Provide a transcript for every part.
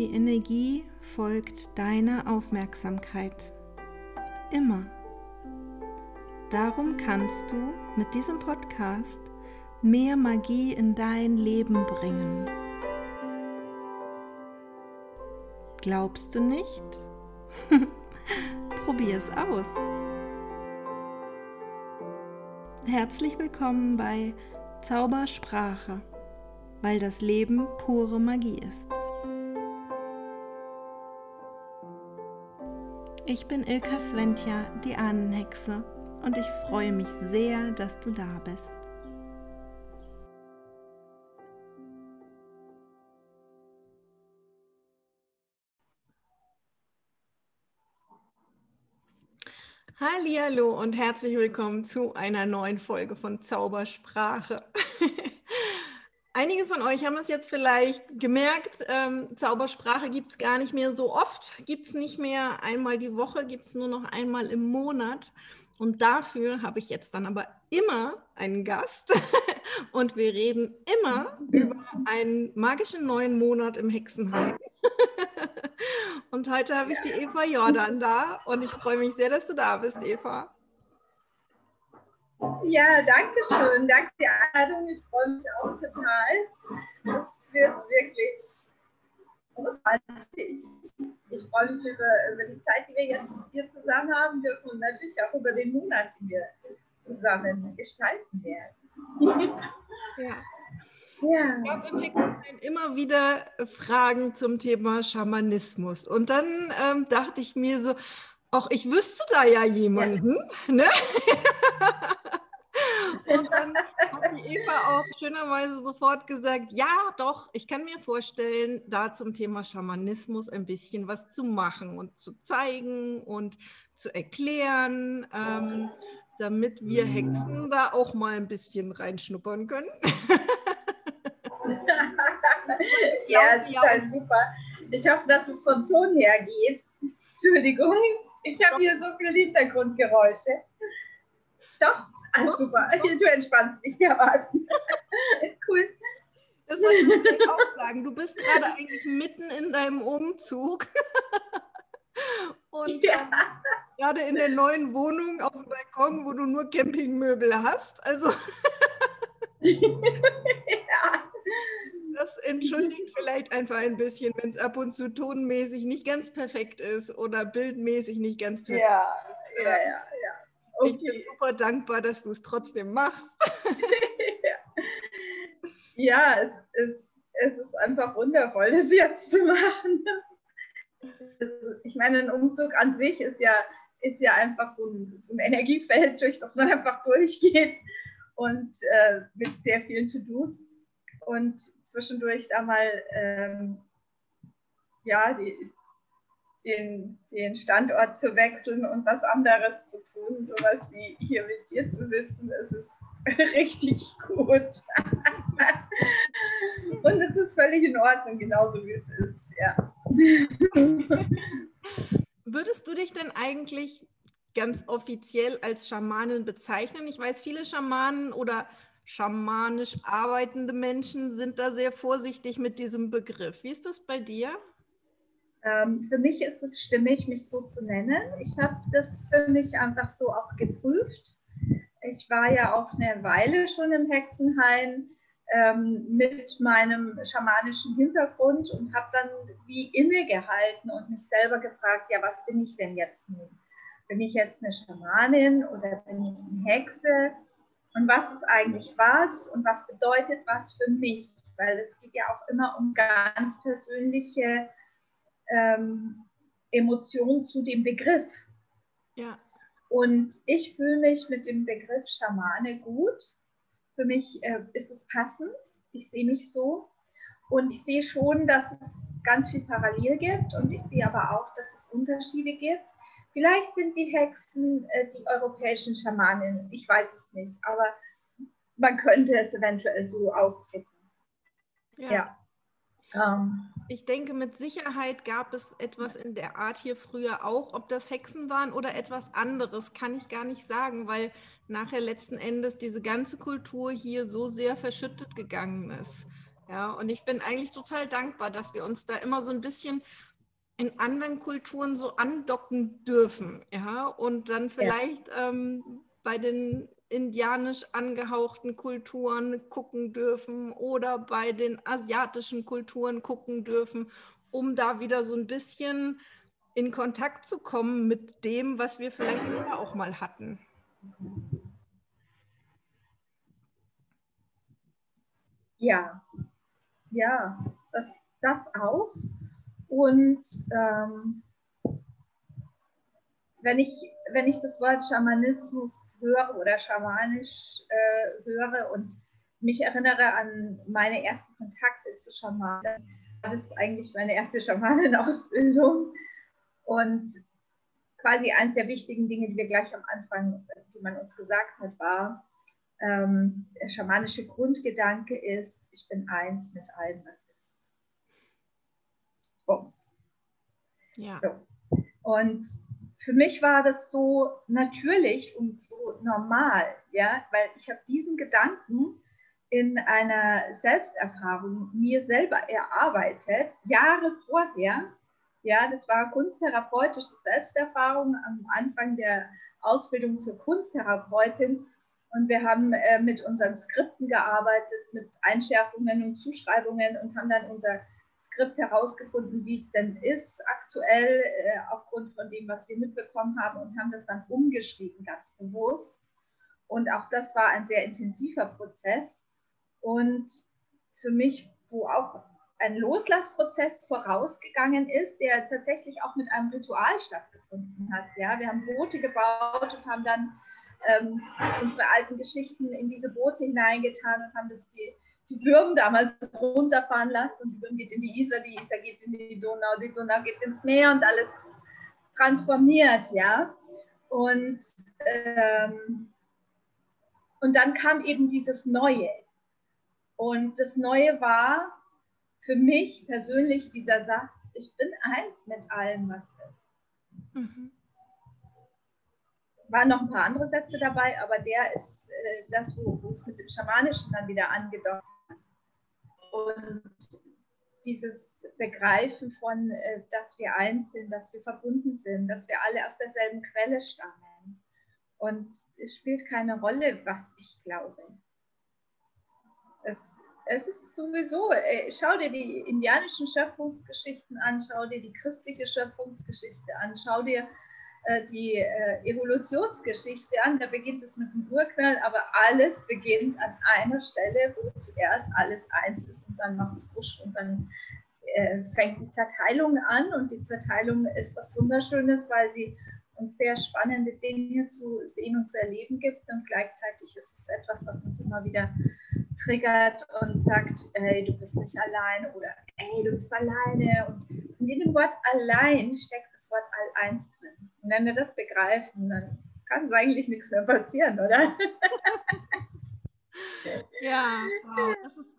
Die Energie folgt deiner Aufmerksamkeit. Immer. Darum kannst du mit diesem Podcast mehr Magie in dein Leben bringen. Glaubst du nicht? Probier es aus. Herzlich willkommen bei Zaubersprache, weil das Leben pure Magie ist. Ich bin Ilka Sventja, die Ahnenhexe, und ich freue mich sehr, dass du da bist. Hallo und herzlich willkommen zu einer neuen Folge von Zaubersprache. Einige von euch haben es jetzt vielleicht gemerkt, ähm, Zaubersprache gibt es gar nicht mehr so oft, gibt es nicht mehr einmal die Woche, gibt es nur noch einmal im Monat. Und dafür habe ich jetzt dann aber immer einen Gast und wir reden immer über einen magischen neuen Monat im Hexenheim. Und heute habe ich die Eva Jordan da und ich freue mich sehr, dass du da bist, Eva. Ja, danke schön. Danke für die Einladung. Ich freue mich auch total. Es wird wirklich großartig. Ich freue mich über, über die Zeit, die wir jetzt hier zusammen haben dürfen und natürlich auch über den Monat, den wir zusammen gestalten werden. Ja. Ja. Ich habe im immer wieder Fragen zum Thema Schamanismus. Und dann ähm, dachte ich mir so, ach, ich wüsste da ja jemanden. Ja. Ne? Und dann hat die Eva auch schönerweise sofort gesagt, ja, doch, ich kann mir vorstellen, da zum Thema Schamanismus ein bisschen was zu machen und zu zeigen und zu erklären, ähm, damit wir Hexen da auch mal ein bisschen reinschnuppern können. ja, total super. Ich hoffe, dass es vom Ton her geht. Entschuldigung, ich habe hier so viele Hintergrundgeräusche. Doch, ah, super. Du entspannst mich dermaßen. cool. Das soll ich auch sagen. Du bist gerade eigentlich mitten in deinem Umzug. Und ja. ähm, gerade in der neuen Wohnung auf dem Balkon, wo du nur Campingmöbel hast. Also. ja das entschuldigt vielleicht einfach ein bisschen, wenn es ab und zu tonmäßig nicht ganz perfekt ist oder bildmäßig nicht ganz perfekt ja, ist. Ja, ja, ja. Okay. Ich bin super dankbar, dass du es trotzdem machst. ja, es ist, es ist einfach wundervoll, das jetzt zu machen. Ich meine, ein Umzug an sich ist ja, ist ja einfach so ein, so ein Energiefeld, durch das man einfach durchgeht und äh, mit sehr vielen To-Dos. Und zwischendurch da mal ähm, ja, die, den, den Standort zu wechseln und was anderes zu tun, sowas wie hier mit dir zu sitzen, das ist richtig gut. und es ist völlig in Ordnung, genauso wie es ist, ja. Würdest du dich denn eigentlich ganz offiziell als Schamanin bezeichnen? Ich weiß, viele Schamanen oder schamanisch arbeitende Menschen sind da sehr vorsichtig mit diesem Begriff. Wie ist das bei dir? Ähm, für mich ist es stimmig, mich so zu nennen. Ich habe das für mich einfach so auch geprüft. Ich war ja auch eine Weile schon im Hexenhain ähm, mit meinem schamanischen Hintergrund und habe dann wie innegehalten und mich selber gefragt, ja, was bin ich denn jetzt nun? Bin ich jetzt eine Schamanin oder bin ich eine Hexe? und was ist eigentlich was und was bedeutet was für mich, weil es geht ja auch immer um ganz persönliche ähm, Emotionen zu dem Begriff. Ja. Und ich fühle mich mit dem Begriff Schamane gut. Für mich äh, ist es passend. Ich sehe mich so. Und ich sehe schon, dass es ganz viel parallel gibt. Und ich sehe aber auch, dass es Unterschiede gibt. Vielleicht sind die Hexen äh, die europäischen Schamanen, ich weiß es nicht, aber man könnte es eventuell so ausdrücken. Ja. ja. Ähm. Ich denke, mit Sicherheit gab es etwas in der Art hier früher auch. Ob das Hexen waren oder etwas anderes, kann ich gar nicht sagen, weil nachher letzten Endes diese ganze Kultur hier so sehr verschüttet gegangen ist. Ja, und ich bin eigentlich total dankbar, dass wir uns da immer so ein bisschen in anderen Kulturen so andocken dürfen. Ja, und dann vielleicht ja. ähm, bei den indianisch angehauchten Kulturen gucken dürfen oder bei den asiatischen Kulturen gucken dürfen, um da wieder so ein bisschen in Kontakt zu kommen mit dem, was wir vielleicht auch mal hatten. Ja, ja, das, das auch. Und ähm, wenn, ich, wenn ich das Wort Schamanismus höre oder schamanisch äh, höre und mich erinnere an meine ersten Kontakte zu Schamanen, war das eigentlich meine erste Schamanenausbildung. Und quasi eines der wichtigen Dinge, die wir gleich am Anfang, die man uns gesagt hat, war, ähm, der schamanische Grundgedanke ist, ich bin eins mit allem, was ist. Bums. Ja. So. Und für mich war das so natürlich und so normal, ja, weil ich habe diesen Gedanken in einer Selbsterfahrung mir selber erarbeitet, Jahre vorher. Ja, das war kunsttherapeutische Selbsterfahrung am Anfang der Ausbildung zur Kunsttherapeutin. Und wir haben äh, mit unseren Skripten gearbeitet, mit Einschärfungen und Zuschreibungen und haben dann unser Skript herausgefunden, wie es denn ist aktuell äh, aufgrund von dem, was wir mitbekommen haben und haben das dann umgeschrieben, ganz bewusst. Und auch das war ein sehr intensiver Prozess. Und für mich, wo auch ein Loslassprozess vorausgegangen ist, der tatsächlich auch mit einem Ritual stattgefunden hat. Ja, wir haben Boote gebaut und haben dann ähm, unsere alten Geschichten in diese Boote hineingetan und haben das die, die Würm damals runterfahren lassen. Und die Würm geht in die Isar, die Isar geht in die Donau, die Donau geht ins Meer und alles transformiert, ja. Und, ähm, und dann kam eben dieses Neue. Und das Neue war für mich persönlich dieser Satz, ich bin eins mit allem, was ist. Mhm waren noch ein paar andere Sätze dabei, aber der ist äh, das, wo, es mit dem Schamanischen dann wieder angedockt. Und dieses Begreifen von, äh, dass wir eins sind, dass wir verbunden sind, dass wir alle aus derselben Quelle stammen. Und es spielt keine Rolle, was ich glaube. Es, es ist sowieso, äh, schau dir die indianischen Schöpfungsgeschichten an, schau dir die christliche Schöpfungsgeschichte an, schau dir die äh, Evolutionsgeschichte an. Da beginnt es mit dem Urknall, aber alles beginnt an einer Stelle, wo zuerst alles eins ist und dann macht es Busch und dann äh, fängt die Zerteilung an. Und die Zerteilung ist was Wunderschönes, weil sie uns sehr spannende Dinge zu sehen und zu erleben gibt. Und gleichzeitig ist es etwas, was uns immer wieder triggert und sagt, hey, du bist nicht allein oder hey, du bist alleine. Und in jedem Wort allein steckt das Wort all-eins. Und wenn wir das begreifen, dann kann es eigentlich nichts mehr passieren, oder? ja, wow. Das ist,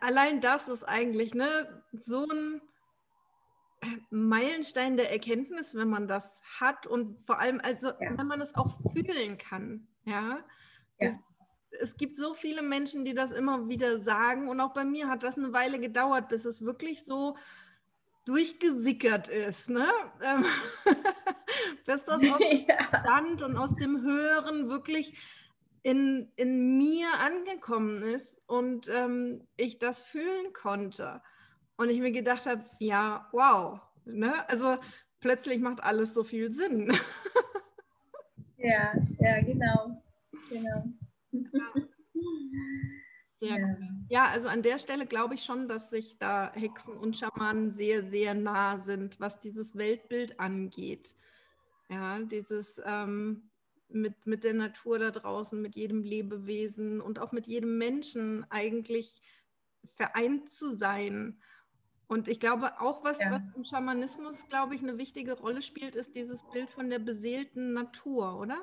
allein das ist eigentlich ne, so ein Meilenstein der Erkenntnis, wenn man das hat und vor allem, also ja. wenn man es auch fühlen kann. Ja, ja. Es, es, gibt so viele Menschen, die das immer wieder sagen und auch bei mir hat das eine Weile gedauert, bis es wirklich so durchgesickert ist, ne? Ähm, bis das aus dem. Stand und aus dem Hören wirklich in, in mir angekommen ist und ähm, ich das fühlen konnte. Und ich mir gedacht habe, ja, wow, ne? Also plötzlich macht alles so viel Sinn. ja, ja, genau. genau. Ja. Sehr ja. Cool. ja, also an der Stelle glaube ich schon, dass sich da Hexen und Schamanen sehr, sehr nah sind, was dieses Weltbild angeht. Ja, dieses ähm, mit, mit der Natur da draußen, mit jedem Lebewesen und auch mit jedem Menschen eigentlich vereint zu sein. Und ich glaube auch, was, ja. was im Schamanismus, glaube ich, eine wichtige Rolle spielt, ist dieses Bild von der beseelten Natur, oder?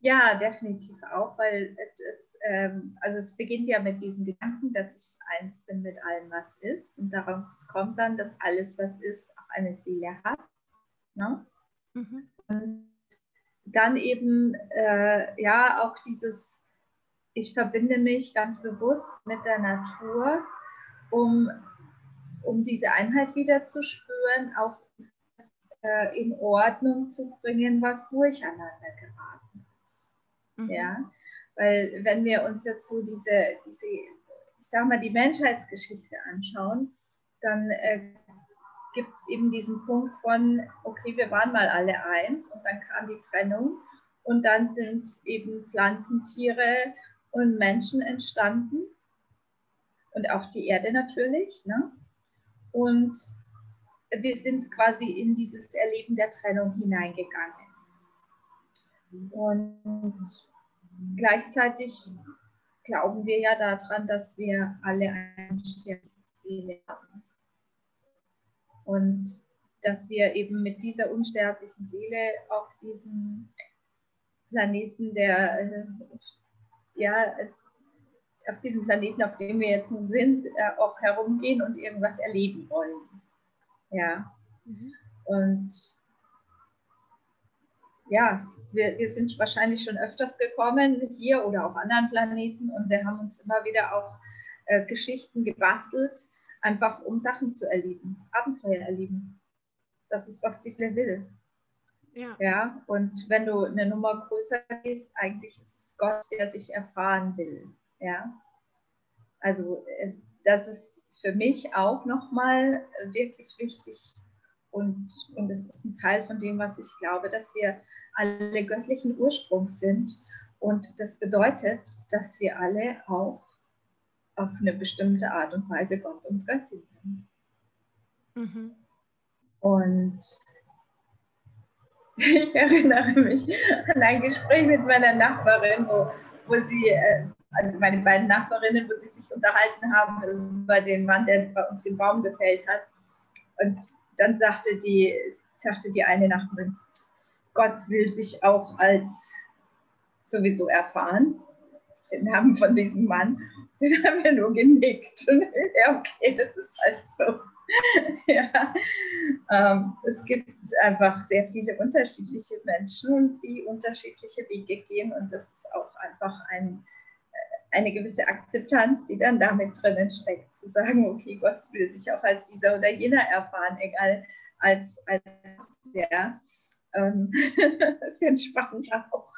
Ja, definitiv auch, weil es, ähm, also es beginnt ja mit diesem Gedanken, dass ich eins bin mit allem, was ist. Und daraus kommt dann, dass alles, was ist, auch eine Seele hat. Ne? Mhm. Und dann eben, äh, ja, auch dieses, ich verbinde mich ganz bewusst mit der Natur, um, um diese Einheit wieder zu spüren, auch äh, in Ordnung zu bringen, was durcheinander geraten ist. Mhm. Ja, weil wenn wir uns jetzt so diese, diese ich sage mal, die Menschheitsgeschichte anschauen, dann äh, gibt es eben diesen Punkt von, okay, wir waren mal alle eins und dann kam die Trennung und dann sind eben Pflanzen, Tiere und Menschen entstanden und auch die Erde natürlich. Ne? Und wir sind quasi in dieses Erleben der Trennung hineingegangen. Und gleichzeitig glauben wir ja daran, dass wir alle eine sterbliche Seele haben. Und dass wir eben mit dieser unsterblichen Seele auf diesem Planeten, der ja auf diesem Planeten, auf dem wir jetzt nun sind, äh, auch herumgehen und irgendwas erleben wollen. Ja. Mhm. Und ja, wir, wir sind wahrscheinlich schon öfters gekommen, hier oder auf anderen Planeten, und wir haben uns immer wieder auch äh, Geschichten gebastelt, einfach um Sachen zu erleben, Abenteuer erleben. Das ist, was die Seele will. Ja. ja. Und wenn du eine Nummer größer gehst, eigentlich ist es Gott, der sich erfahren will. Ja. Also äh, das ist für mich auch nochmal wirklich wichtig und, und es ist ein Teil von dem, was ich glaube, dass wir alle göttlichen Ursprungs sind. Und das bedeutet, dass wir alle auch auf eine bestimmte Art und Weise Gott und Göttin sind. Mhm. Und ich erinnere mich an ein Gespräch mit meiner Nachbarin, wo, wo sie, äh, also meine beiden Nachbarinnen, wo sie sich unterhalten haben über den Mann, der bei uns den Baum gefällt hat. Und dann sagte die, sagte die eine Nachbarin, Gott will sich auch als sowieso erfahren, den Namen von diesem Mann. Dann haben wir nur genickt. Ja, okay, das ist halt so. ja, ähm, es gibt einfach sehr viele unterschiedliche Menschen, die unterschiedliche Wege gehen. Und das ist auch einfach ein, eine gewisse Akzeptanz, die dann damit drinnen steckt, zu sagen, okay, Gott will sich auch als dieser oder jener erfahren, egal als, als der ähm, ist entspannt auch.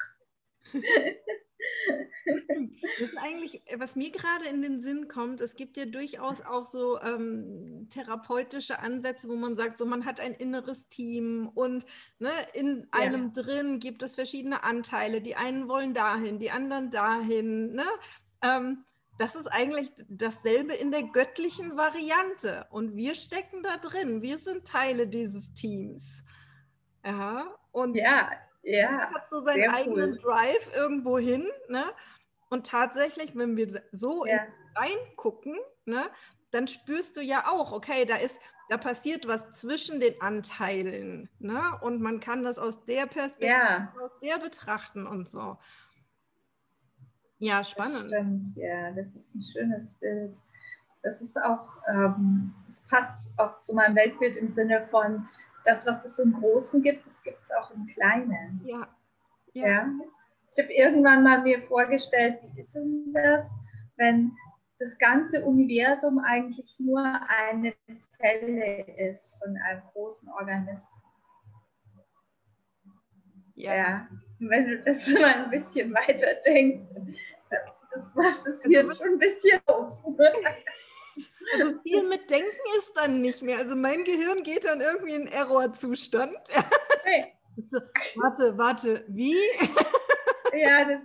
Das ist eigentlich, was mir gerade in den Sinn kommt, es gibt ja durchaus auch so ähm, therapeutische Ansätze, wo man sagt, so man hat ein inneres Team und ne, in einem ja. drin gibt es verschiedene Anteile. Die einen wollen dahin, die anderen dahin. Ne? Ähm, das ist eigentlich dasselbe in der göttlichen Variante. Und wir stecken da drin. Wir sind Teile dieses Teams. Ja, und ja, ja, hat so seinen eigenen cool. Drive irgendwo hin. Ne? Und tatsächlich, wenn wir so ja. reingucken, ne, dann spürst du ja auch, okay, da ist, da passiert was zwischen den Anteilen. Ne? Und man kann das aus der Perspektive, ja. aus der betrachten und so. Ja, spannend. Das stimmt, ja, das ist ein schönes Bild. Das ist auch, ähm, es passt auch zu meinem Weltbild im Sinne von, das, was es im Großen gibt, das gibt es auch im Kleinen. Ja. ja. ja? Ich habe irgendwann mal mir vorgestellt, wie ist denn das, wenn das ganze Universum eigentlich nur eine Zelle ist von einem großen Organismus. Ja. ja. Wenn du das mal ein bisschen weiter denkst, das hier also, schon ein bisschen. Also viel mit Denken ist dann nicht mehr. Also mein Gehirn geht dann irgendwie in Errorzustand. Hey. So, warte, warte, wie? Ja, das.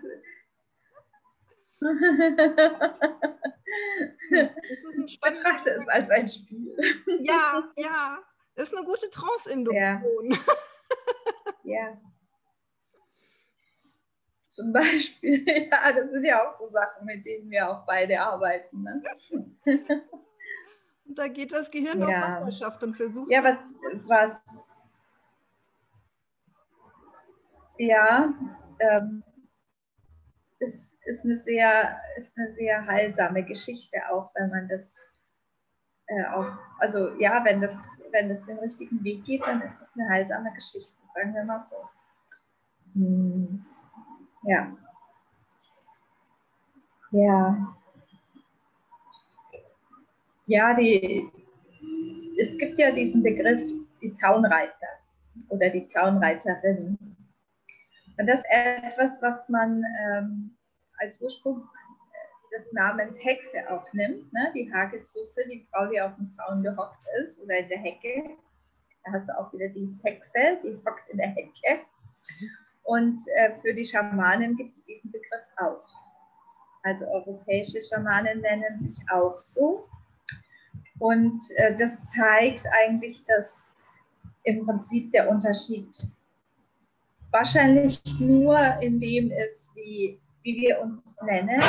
das ist ein ich betrachte es als ein Spiel. Ja, ja. Das ist eine gute Trance-Induktion. Ja. ja. Zum Beispiel, ja, das sind ja auch so Sachen, mit denen wir auch beide arbeiten. Ne? Und da geht das Gehirn ja. auf Wanderschaft und versucht. Ja, was, was ja, ähm, ist, ist, eine sehr, ist eine sehr heilsame Geschichte, auch wenn man das äh, auch, also ja, wenn das, wenn das den richtigen Weg geht, dann ist das eine heilsame Geschichte, sagen wir mal so. Hm. Ja. Ja. Ja, die, es gibt ja diesen Begriff, die Zaunreiter oder die Zaunreiterin. Und das ist etwas, was man ähm, als Ursprung des Namens Hexe auch nimmt. Ne? Die Hagelzusse, die Frau, die auf dem Zaun gehockt ist oder in der Hecke. Da hast du auch wieder die Hexe, die hockt in der Hecke. Und äh, für die Schamanen gibt es diesen Begriff auch. Also europäische Schamanen nennen sich auch so. Und äh, das zeigt eigentlich, dass im Prinzip der Unterschied wahrscheinlich nur in dem ist, wie, wie wir uns nennen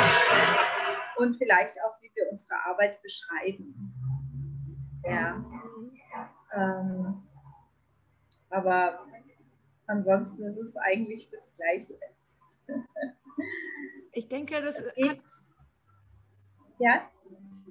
und vielleicht auch, wie wir unsere Arbeit beschreiben. Ja. Ähm, aber ansonsten ist es eigentlich das Gleiche. Ich denke, das geht, hat, ja?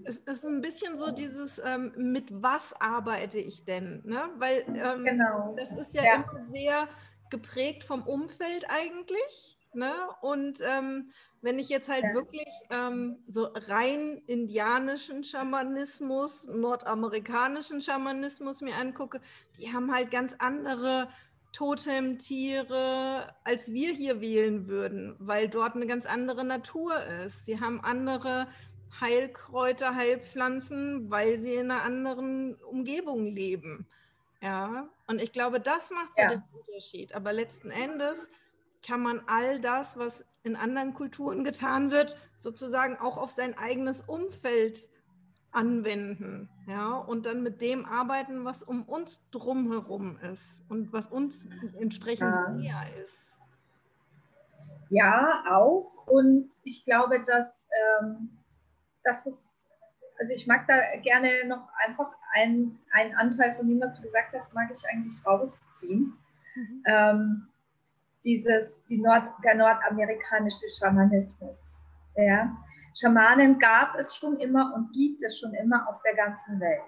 Es ist ein bisschen so dieses, ähm, mit was arbeite ich denn? Ne? Weil ähm, genau. das ist ja, ja, immer sehr geprägt vom Umfeld eigentlich. Ne? Und ähm, wenn ich jetzt halt ja. wirklich ähm, so rein indianischen Schamanismus, nordamerikanischen Schamanismus mir angucke, die haben halt ganz andere Totemtiere, als wir hier wählen würden, weil dort eine ganz andere Natur ist. Sie haben andere Heilkräuter, Heilpflanzen, weil sie in einer anderen Umgebung leben. Ja, und ich glaube, das macht so ja. den Unterschied. Aber letzten Endes kann man all das, was in anderen Kulturen getan wird, sozusagen auch auf sein eigenes Umfeld anwenden, ja, und dann mit dem arbeiten, was um uns drumherum ist und was uns entsprechend ja. näher ist. Ja, auch. Und ich glaube, dass, ähm, dass es, also ich mag da gerne noch einfach einen, einen Anteil von dem, was du gesagt hast, mag ich eigentlich rausziehen. Mhm. Ähm, dieses, die Nord, der nordamerikanische Schamanismus. Ja. Schamanen gab es schon immer und gibt es schon immer auf der ganzen Welt.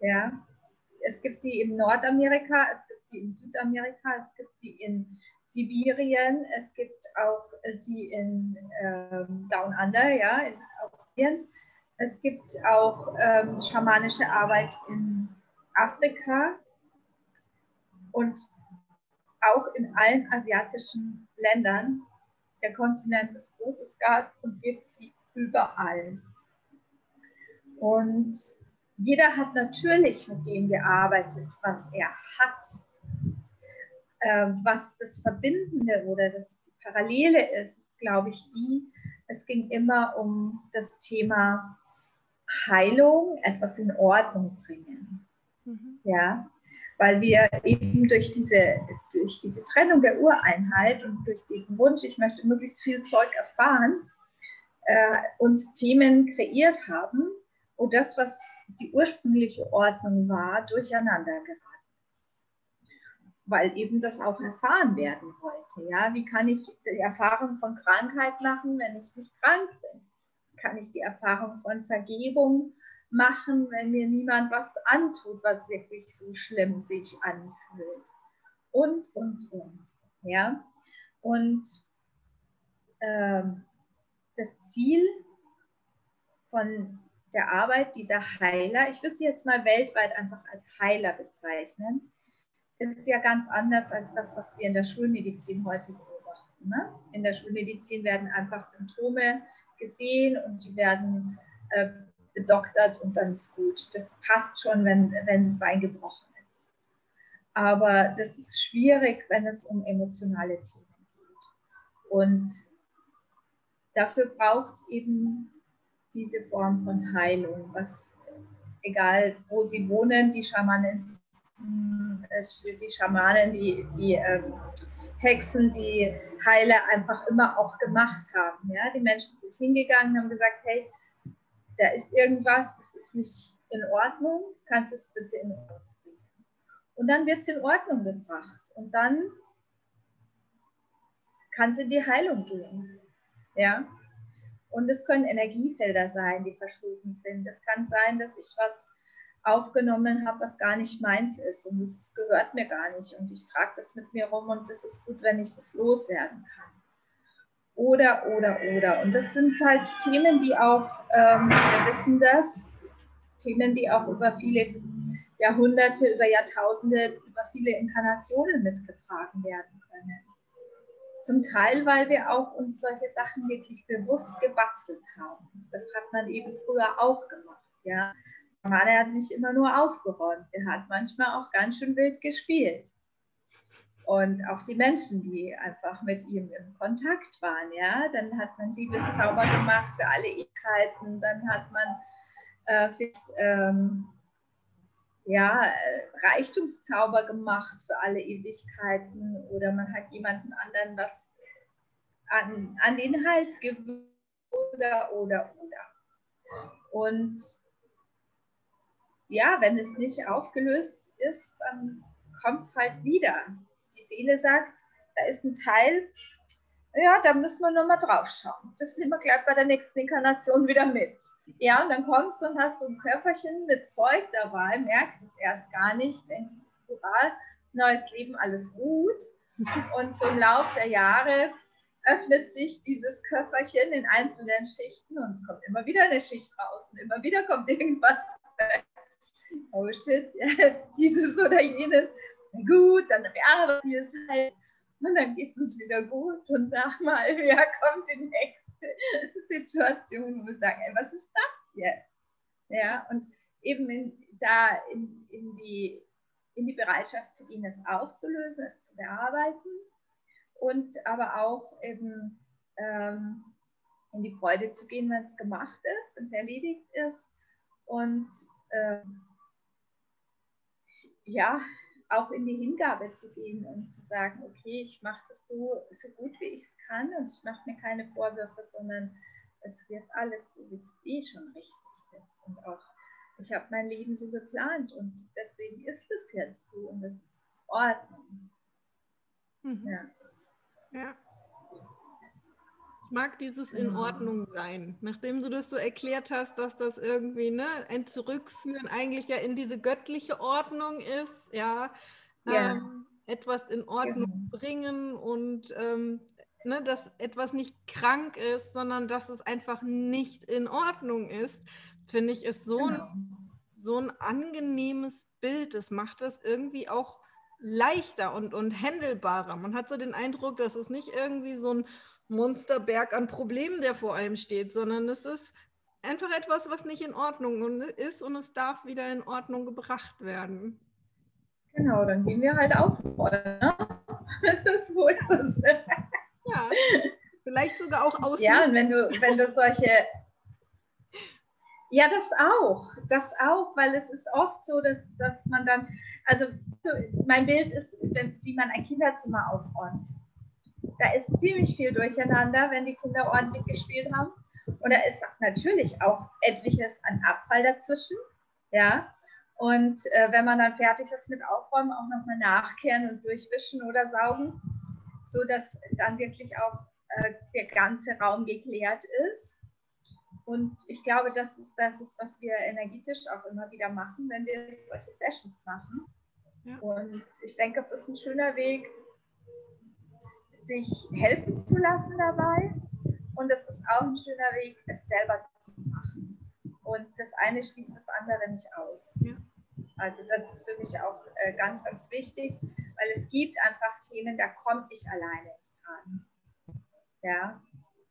Ja. Es gibt die in Nordamerika, es gibt die in Südamerika, es gibt die in Sibirien, es gibt auch die in ähm, Down Under, ja, in Australien. Es gibt auch ähm, schamanische Arbeit in Afrika. Und auch in allen asiatischen Ländern. Der Kontinent ist groß, es gab und gibt sie überall. Und jeder hat natürlich mit dem gearbeitet, was er hat. Äh, was das Verbindende oder das Parallele ist, ist, glaube ich, die, es ging immer um das Thema Heilung, etwas in Ordnung bringen. Mhm. Ja, weil wir eben durch diese, durch diese Trennung der Ureinheit und durch diesen Wunsch, ich möchte möglichst viel Zeug erfahren, äh, uns Themen kreiert haben, wo das, was die ursprüngliche Ordnung war, durcheinander geraten ist. Weil eben das auch erfahren werden wollte. Ja? Wie kann ich die Erfahrung von Krankheit machen, wenn ich nicht krank bin? Kann ich die Erfahrung von Vergebung machen, wenn mir niemand was antut, was wirklich so schlimm sich anfühlt. Und, und, und. Ja? Und ähm, das Ziel von der Arbeit dieser Heiler, ich würde sie jetzt mal weltweit einfach als Heiler bezeichnen, ist ja ganz anders als das, was wir in der Schulmedizin heute beobachten. Ne? In der Schulmedizin werden einfach Symptome gesehen und die werden äh, gedoktert und dann ist gut. Das passt schon, wenn, wenn das Bein gebrochen. Aber das ist schwierig, wenn es um emotionale Themen geht. Und dafür braucht es eben diese Form von Heilung, was egal wo sie wohnen, die Schamanen, äh, die Schamanen, die, die ähm, Hexen, die Heiler einfach immer auch gemacht haben. Ja? Die Menschen sind hingegangen und haben gesagt, hey, da ist irgendwas, das ist nicht in Ordnung, kannst du es bitte in Ordnung. Und dann wird es in Ordnung gebracht und dann kann es in die Heilung gehen. Ja? Und es können Energiefelder sein, die verschoben sind. Es kann sein, dass ich was aufgenommen habe, was gar nicht meins ist und es gehört mir gar nicht und ich trage das mit mir rum und es ist gut, wenn ich das loswerden kann. oder, oder, oder. Und das sind halt Themen, die auch, ähm, wir wissen das, Themen, die auch über viele Jahrhunderte, über Jahrtausende, über viele Inkarnationen mitgetragen werden können. Zum Teil, weil wir auch uns solche Sachen wirklich bewusst gebastelt haben. Das hat man eben früher auch gemacht. Ja? Er hat nicht immer nur aufgeräumt, er hat manchmal auch ganz schön wild gespielt. Und auch die Menschen, die einfach mit ihm im Kontakt waren, ja, dann hat man Liebeszauber gemacht für alle Ewigkeiten, dann hat man äh, vielleicht, ähm, ja, Reichtumszauber gemacht für alle Ewigkeiten oder man hat jemanden anderen was an, an den Hals gewöhnt oder, oder, oder. Und ja, wenn es nicht aufgelöst ist, dann kommt es halt wieder. Die Seele sagt, da ist ein Teil, ja, da müssen wir nochmal drauf schauen. Das nehmen wir gleich bei der nächsten Inkarnation wieder mit. Ja, und dann kommst du und hast so ein Körperchen mit Zeug dabei, merkst es erst gar nicht, denkst, hurra, neues Leben, alles gut. Und so im Laufe der Jahre öffnet sich dieses Körperchen in einzelnen Schichten und es kommt immer wieder eine Schicht raus und immer wieder kommt irgendwas oh shit, jetzt dieses oder jenes. Gut, dann bearbeiten wir es halt und dann geht es uns wieder gut und nach mal ja, kommt die nächste Situation, wo wir sagen, ey, was ist das jetzt? Ja, und eben in, da in, in, die, in die Bereitschaft zu gehen, es aufzulösen, es zu bearbeiten und aber auch eben ähm, in die Freude zu gehen, wenn es gemacht ist, wenn es erledigt ist und ähm, ja, auch in die Hingabe zu gehen und zu sagen, okay, ich mache das so, so gut wie ich es kann und ich mache mir keine Vorwürfe, sondern es wird alles so, wie es eh schon richtig ist. Und auch, ich habe mein Leben so geplant und deswegen ist es jetzt so und es ist Ordnung. Mhm. Ja. ja mag dieses in Ordnung sein. Nachdem du das so erklärt hast, dass das irgendwie ne, ein Zurückführen eigentlich ja in diese göttliche Ordnung ist, ja, ja. Ähm, etwas in Ordnung ja. bringen und ähm, ne, dass etwas nicht krank ist, sondern dass es einfach nicht in Ordnung ist, finde ich, ist so, genau. ein, so ein angenehmes Bild. Es macht das irgendwie auch leichter und, und handelbarer. Man hat so den Eindruck, dass es nicht irgendwie so ein Monsterberg an Problemen, der vor einem steht, sondern es ist einfach etwas, was nicht in Ordnung ist und es darf wieder in Ordnung gebracht werden. Genau, dann gehen wir halt auf. Ne? Das, wo ist das? Ja, vielleicht sogar auch aus. Ja, und wenn du, wenn du solche. Ja, das auch. Das auch, weil es ist oft so, dass, dass man dann, also mein Bild ist, wie man ein Kinderzimmer aufräumt. Da ist ziemlich viel durcheinander, wenn die Kinder ordentlich gespielt haben. Und da ist natürlich auch etliches an Abfall dazwischen. Ja. Und äh, wenn man dann fertig ist mit Aufräumen, auch nochmal nachkehren und durchwischen oder saugen, so dass dann wirklich auch äh, der ganze Raum geklärt ist. Und ich glaube, das ist das, ist, was wir energetisch auch immer wieder machen, wenn wir solche Sessions machen. Ja. Und ich denke, es ist ein schöner Weg, sich helfen zu lassen dabei. Und es ist auch ein schöner Weg, es selber zu machen. Und das eine schließt das andere nicht aus. Ja. Also das ist für mich auch äh, ganz, ganz wichtig, weil es gibt einfach Themen, da komme ich alleine nicht dran. Ja,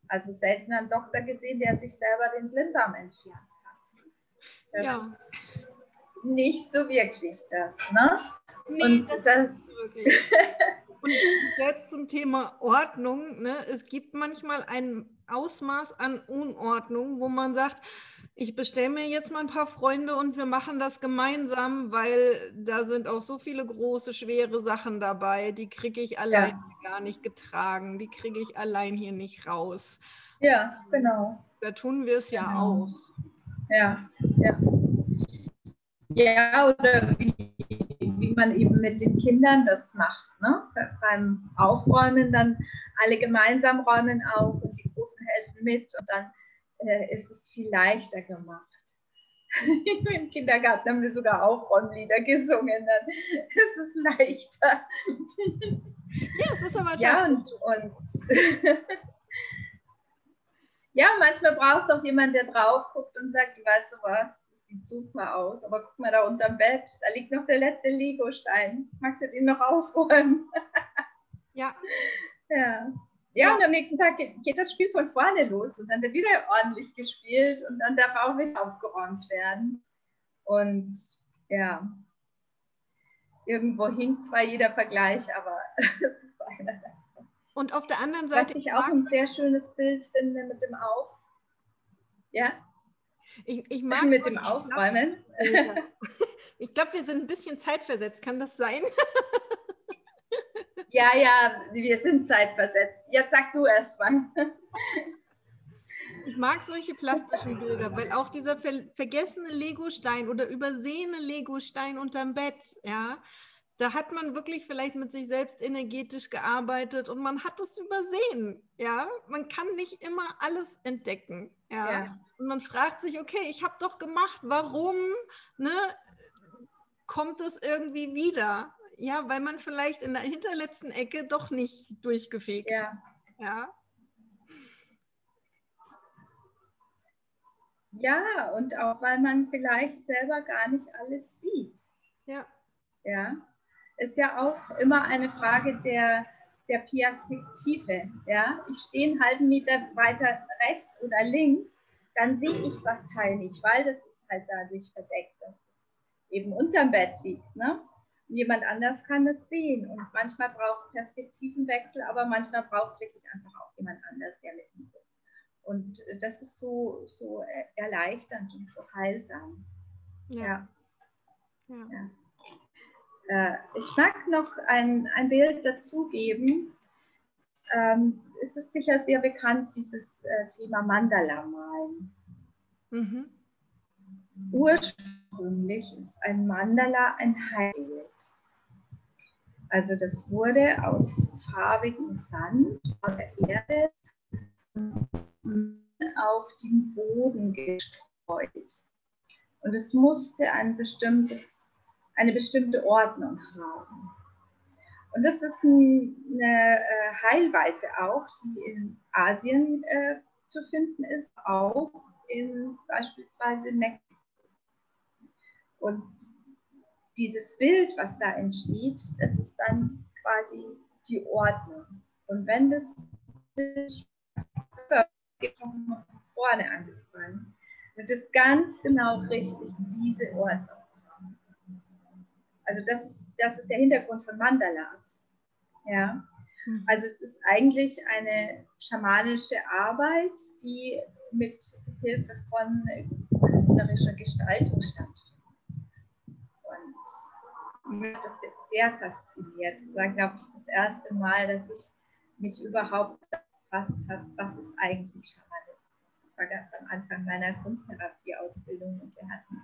also selten einen Doktor gesehen, der sich selber den Blinddarm entfernt hat. Das ja. ist nicht so wirklich das, ne? Nee, Und das, das wirklich. Und selbst zum Thema Ordnung, ne, es gibt manchmal ein Ausmaß an Unordnung, wo man sagt, ich bestelle mir jetzt mal ein paar Freunde und wir machen das gemeinsam, weil da sind auch so viele große, schwere Sachen dabei, die kriege ich allein ja. gar nicht getragen, die kriege ich allein hier nicht raus. Ja, genau. Da tun wir es ja genau. auch. Ja, ja. Ja, oder wie, wie man eben mit den Kindern das macht. Ne? Beim Aufräumen dann alle gemeinsam räumen auf und die Großen helfen mit und dann äh, ist es viel leichter gemacht. Im Kindergarten haben wir sogar Aufräumlieder gesungen, dann ist es leichter. Ja, es ist aber Ja, und, und Ja, manchmal braucht es auch jemanden, der drauf guckt und sagt, weißt du was, sieht super aus, aber guck mal da unterm Bett, da liegt noch der letzte Lego-Stein. Magst du den noch aufräumen? Ja. ja. Ja, und am nächsten Tag geht, geht, das Spiel von vorne los und dann wird wieder ordentlich gespielt und dann darf auch wieder aufgeräumt werden. Und ja, irgendwo hinkt zwar jeder Vergleich, aber es ist einer davon. Und auf der anderen Seite. Was ich auch ein sehr schönes Bild finde mit dem Auf. Ja? Ich, ich mag mit dem Aufräumen. Ich glaube, wir sind ein bisschen zeitversetzt. Kann das sein? Ja, ja, wir sind zeitversetzt. Jetzt sag du erst mal. Ich mag solche plastischen Bilder, weil auch dieser ver vergessene Legostein oder übersehene Legostein unterm Bett, ja, da hat man wirklich vielleicht mit sich selbst energetisch gearbeitet und man hat es übersehen, ja. Man kann nicht immer alles entdecken, ja. ja. Und man fragt sich, okay, ich habe doch gemacht, warum, ne? Kommt es irgendwie wieder? Ja, weil man vielleicht in der hinterletzten Ecke doch nicht durchgefegt. Ja. ja. Ja, und auch weil man vielleicht selber gar nicht alles sieht. Ja. Ja. Ist ja auch immer eine Frage der, der Perspektive. Ja. Ich stehe einen halben Meter weiter rechts oder links, dann sehe ich das Teil nicht, weil das ist halt dadurch verdeckt, dass es eben unterm Bett liegt. Ne? Jemand anders kann es sehen. Und manchmal braucht es Perspektivenwechsel, aber manchmal braucht es wirklich einfach auch jemand anders, der mit ihm und das ist so, so erleichternd und so heilsam. Ja. ja. ja. Äh, ich mag noch ein, ein Bild dazugeben. Ähm, es ist sicher sehr bekannt, dieses äh, Thema Mandala-Malen. Mhm. Ursprünglich ist ein Mandala ein Heilbild. Also das wurde aus farbigem Sand von der Erde auf den Boden gestreut. Und es musste ein bestimmtes, eine bestimmte Ordnung haben. Und das ist eine äh, Heilweise auch, die in Asien äh, zu finden ist, auch in beispielsweise Mexiko. Und dieses Bild, was da entsteht, das ist dann quasi die Ordnung. Und wenn das vorne angefangen. Das ist ganz genau richtig, diese Ordnung. Also das, das ist der Hintergrund von Mandalas. Ja. Mhm. Also es ist eigentlich eine schamanische Arbeit, die mit Hilfe von künstlerischer Gestaltung stattfindet. Und mich hat das sehr fasziniert. Das war, glaube ich, das erste Mal, dass ich mich überhaupt befasst habe, was ist eigentlich Schamanismus. Das war ganz am Anfang meiner Kunsttherapie-Ausbildung und wir hatten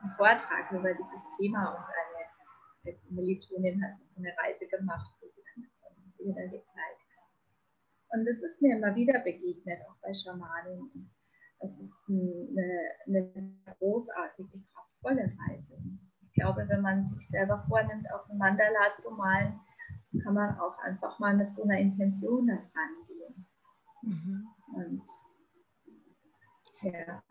einen Vortrag über dieses Thema und eine Kommilitonin hat so eine Reise gemacht, wo sie dann Bilder gezeigt hat. Und das ist mir immer wieder begegnet, auch bei Schamanen. Das ist eine, eine großartige, kraftvolle Reise. Ich glaube, wenn man sich selber vornimmt, auf ein Mandala zu malen, kann man auch einfach mal mit so einer Intention da dran gehen. Mhm. Und ja.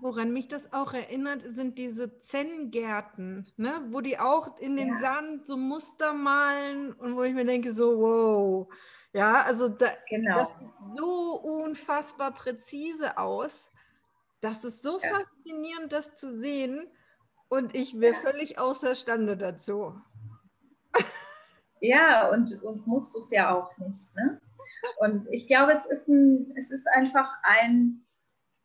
Woran mich das auch erinnert, sind diese Zen-Gärten, ne? wo die auch in den ja. Sand so Muster malen und wo ich mir denke, so, wow. Ja, also da, genau. das sieht so unfassbar präzise aus. Das ist so ja. faszinierend, das zu sehen. Und ich wäre ja. völlig außerstande dazu. Ja, und, und musst du es ja auch nicht. Ne? Und ich glaube, es ist, ein, es ist einfach ein,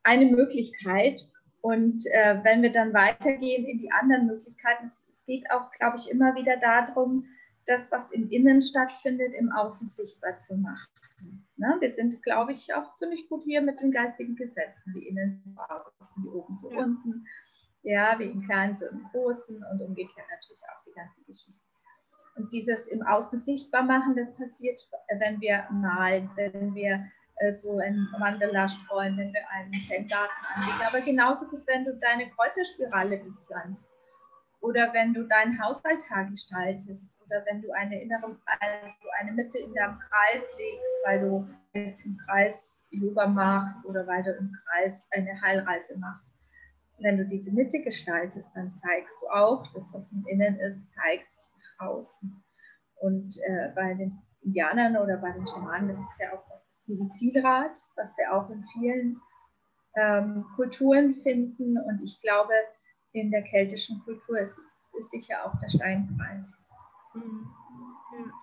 eine Möglichkeit. Und äh, wenn wir dann weitergehen in die anderen Möglichkeiten, es, es geht auch, glaube ich, immer wieder darum, das, was im Innen stattfindet, im Außen sichtbar zu machen. Ne? Wir sind, glaube ich, auch ziemlich gut hier mit den geistigen Gesetzen, wie innen so außen, wie oben so ja. unten. Ja, wie im Kleinen so im Großen und umgekehrt natürlich auch die ganze Geschichte. Und dieses im Außen sichtbar machen, das passiert, wenn wir malen, wenn wir so ein Mandala streuen, wenn wir einen Zen-Garten anlegen. Aber genauso gut, wenn du deine Kräuterspirale bepflanzt oder wenn du deinen Hausalltag gestaltest oder wenn du eine innere, also eine Mitte in deinem Kreis legst, weil du im Kreis Yoga machst oder weil du im Kreis eine Heilreise machst. Wenn du diese Mitte gestaltest, dann zeigst du auch, das, was im Innen ist, zeigt sich nach außen. Und äh, bei den Indianern oder bei den Schamanen, das ist ja auch das Medizinrad, was wir auch in vielen ähm, Kulturen finden. Und ich glaube, in der keltischen Kultur ist es ist sicher auch der Steinkreis. Mhm.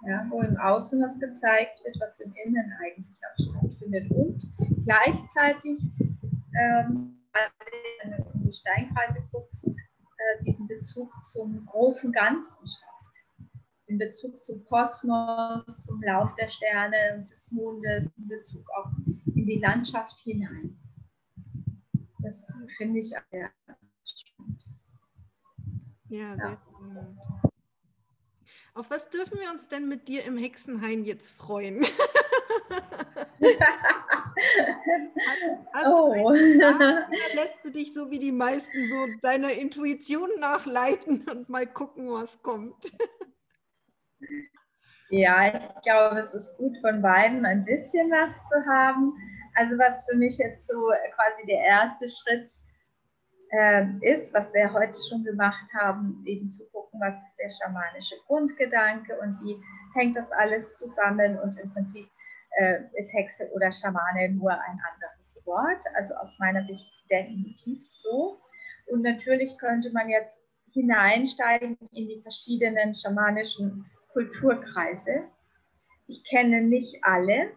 Ja, wo im Außen was gezeigt wird, was im Innen eigentlich auch stattfindet. Und gleichzeitig, ähm, wenn du in die Steinkreise guckst, äh, diesen Bezug zum großen Ganzen schafft. In Bezug zum Kosmos, zum Lauf der Sterne und des Mondes, in Bezug auch in die Landschaft hinein. Das finde ich sehr spannend. Ja, sehr ja. spannend. Auf was dürfen wir uns denn mit dir im Hexenhain jetzt freuen? Hast oh. du lässt du dich so wie die meisten so deiner Intuition nachleiten und mal gucken, was kommt? Ja, ich glaube, es ist gut von beiden ein bisschen was zu haben. Also was für mich jetzt so quasi der erste Schritt äh, ist, was wir heute schon gemacht haben, eben zu gucken, was ist der schamanische Grundgedanke und wie hängt das alles zusammen und im Prinzip äh, ist Hexe oder Schamane nur ein anderes Wort, also aus meiner Sicht definitiv so. Und natürlich könnte man jetzt hineinsteigen in die verschiedenen schamanischen Kulturkreise. Ich kenne nicht alle,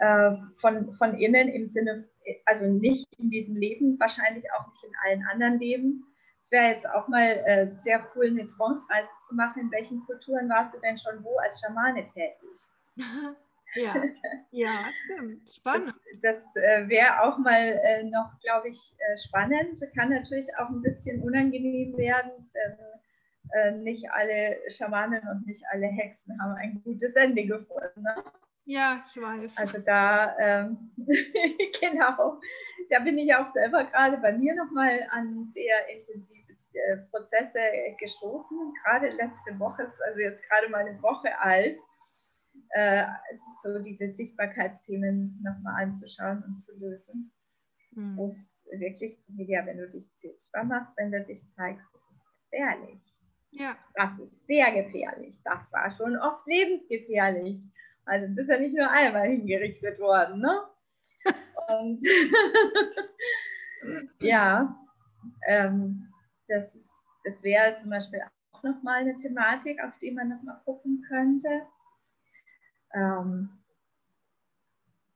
äh, von, von innen im Sinne, also nicht in diesem Leben, wahrscheinlich auch nicht in allen anderen Leben. Es wäre jetzt auch mal äh, sehr cool, eine Trance-Reise zu machen. In welchen Kulturen warst du denn schon wo als Schamane tätig? Ja, ja stimmt. Spannend. Das, das äh, wäre auch mal äh, noch, glaube ich, äh, spannend. Kann natürlich auch ein bisschen unangenehm werden, denn äh, nicht alle Schamanen und nicht alle Hexen haben ein gutes Ende gefunden. Ne? Ja, ich weiß. Also da, ähm, genau, da bin ich auch selber gerade bei mir nochmal an sehr intensive äh, Prozesse gestoßen. Gerade letzte Woche ist also jetzt gerade mal eine Woche alt, äh, so diese Sichtbarkeitsthemen nochmal anzuschauen und zu lösen. Mhm. Wo es wirklich, ja, wenn du dich sichtbar machst, wenn du dich zeigst, das ist gefährlich. Ja. Das ist sehr gefährlich. Das war schon oft lebensgefährlich. Also du bist ja nicht nur einmal hingerichtet worden, ne? Und ja, ähm, das, das wäre zum Beispiel auch nochmal eine Thematik, auf die man nochmal gucken könnte. Ähm,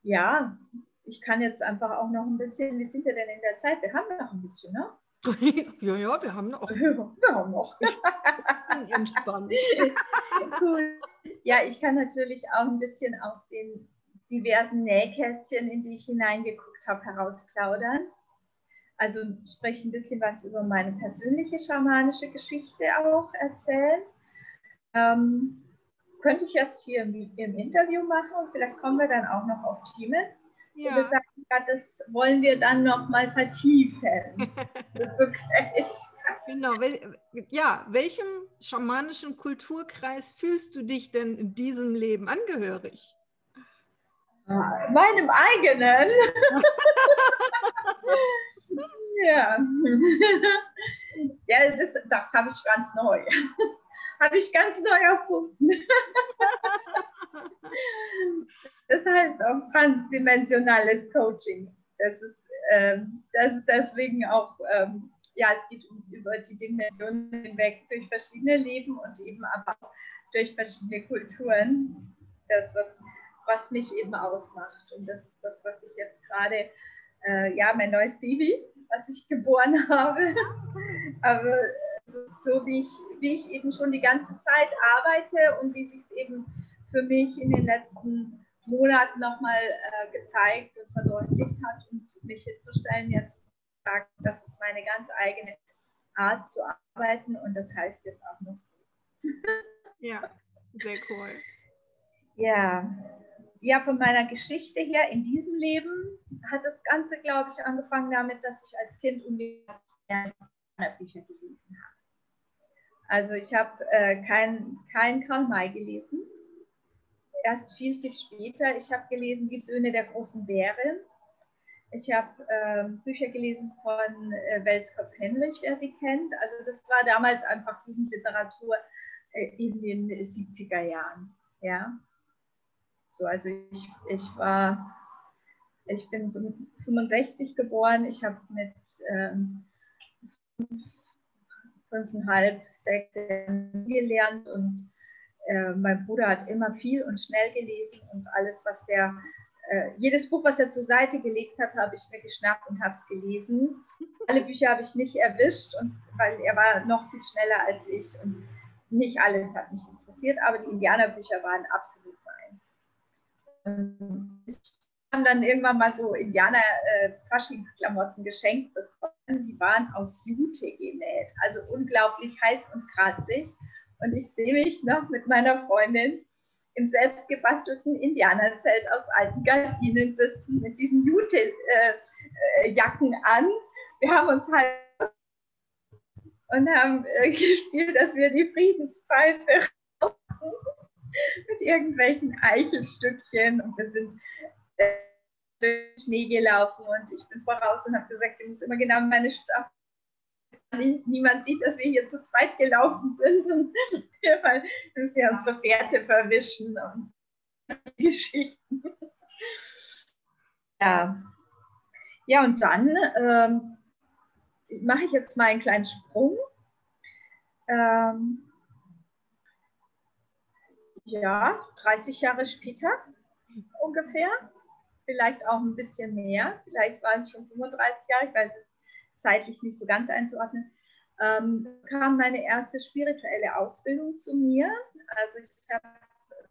ja, ich kann jetzt einfach auch noch ein bisschen, wie sind wir denn in der Zeit? Wir haben noch ein bisschen, ne? ja, ja, wir haben noch. Wir haben noch. Entspannt. cool. Ja, ich kann natürlich auch ein bisschen aus den diversen Nähkästchen, in die ich hineingeguckt habe, herausplaudern. Also sprich ein bisschen was über meine persönliche schamanische Geschichte auch erzählen. Ähm, könnte ich jetzt hier im, im Interview machen und vielleicht kommen wir dann auch noch auf Themen ja. Das wollen wir dann nochmal vertiefen. das ist okay. Genau, ja, welchem schamanischen Kulturkreis fühlst du dich denn in diesem Leben angehörig? Meinem eigenen. ja. Ja, das, das habe ich ganz neu. habe ich ganz neu erfunden. Das heißt auch transdimensionales Coaching. Das ist, ähm, das ist deswegen auch, ähm, ja, es geht über die Dimensionen hinweg durch verschiedene Leben und eben aber auch durch verschiedene Kulturen. Das, was, was mich eben ausmacht. Und das ist das, was ich jetzt gerade, äh, ja, mein neues Baby, was ich geboren habe. Aber so wie ich, wie ich eben schon die ganze Zeit arbeite und wie sich es eben für mich in den letzten Monaten nochmal äh, gezeigt und verdeutlicht hat und mich hinzustellen, jetzt zu sagen, das ist meine ganz eigene Art zu arbeiten und das heißt jetzt auch noch so. ja, sehr cool. Ja. Ja, von meiner Geschichte her in diesem Leben hat das Ganze, glaube ich, angefangen damit, dass ich als Kind ungern Bücher gelesen habe. Also ich habe äh, kein, kein Karl May gelesen. Erst viel, viel später. Ich habe gelesen Die Söhne der großen Bären. Ich habe äh, Bücher gelesen von äh, Welskopf Henrich, wer sie kennt. Also das war damals einfach Jugendliteratur äh, in den 70er Jahren. Ja. So, also ich, ich war, ich bin 65 geboren. Ich habe mit ähm, fünfeinhalb, sechs gelernt und äh, mein Bruder hat immer viel und schnell gelesen und alles, was der, äh, jedes Buch, was er zur Seite gelegt hat, habe ich mir geschnappt und habe es gelesen. Alle Bücher habe ich nicht erwischt, und, weil er war noch viel schneller als ich und nicht alles hat mich interessiert, aber die Indianerbücher waren absolut meins. Ich haben dann irgendwann mal so Indianer-Faschingsklamotten äh, geschenkt bekommen. Die waren aus Jute genäht, also unglaublich heiß und kratzig. Und ich sehe mich noch mit meiner Freundin im selbstgebastelten Indianerzelt aus alten Gardinen sitzen, mit diesen Jute-Jacken äh, an. Wir haben uns halt und haben äh, gespielt, dass wir die Friedenspfeife mit irgendwelchen Eichelstückchen und wir sind durch Schnee gelaufen und ich bin voraus und habe gesagt, sie muss immer genau meine Staffel. Niemand sieht, dass wir hier zu zweit gelaufen sind, und, weil wir müssen ja unsere Fährte verwischen und Geschichten. Ja. ja, und dann ähm, mache ich jetzt mal einen kleinen Sprung. Ähm, ja, 30 Jahre später ungefähr vielleicht auch ein bisschen mehr, vielleicht waren es schon 35 Jahre, ich weiß es zeitlich nicht so ganz einzuordnen, ähm, kam meine erste spirituelle Ausbildung zu mir. Also ich habe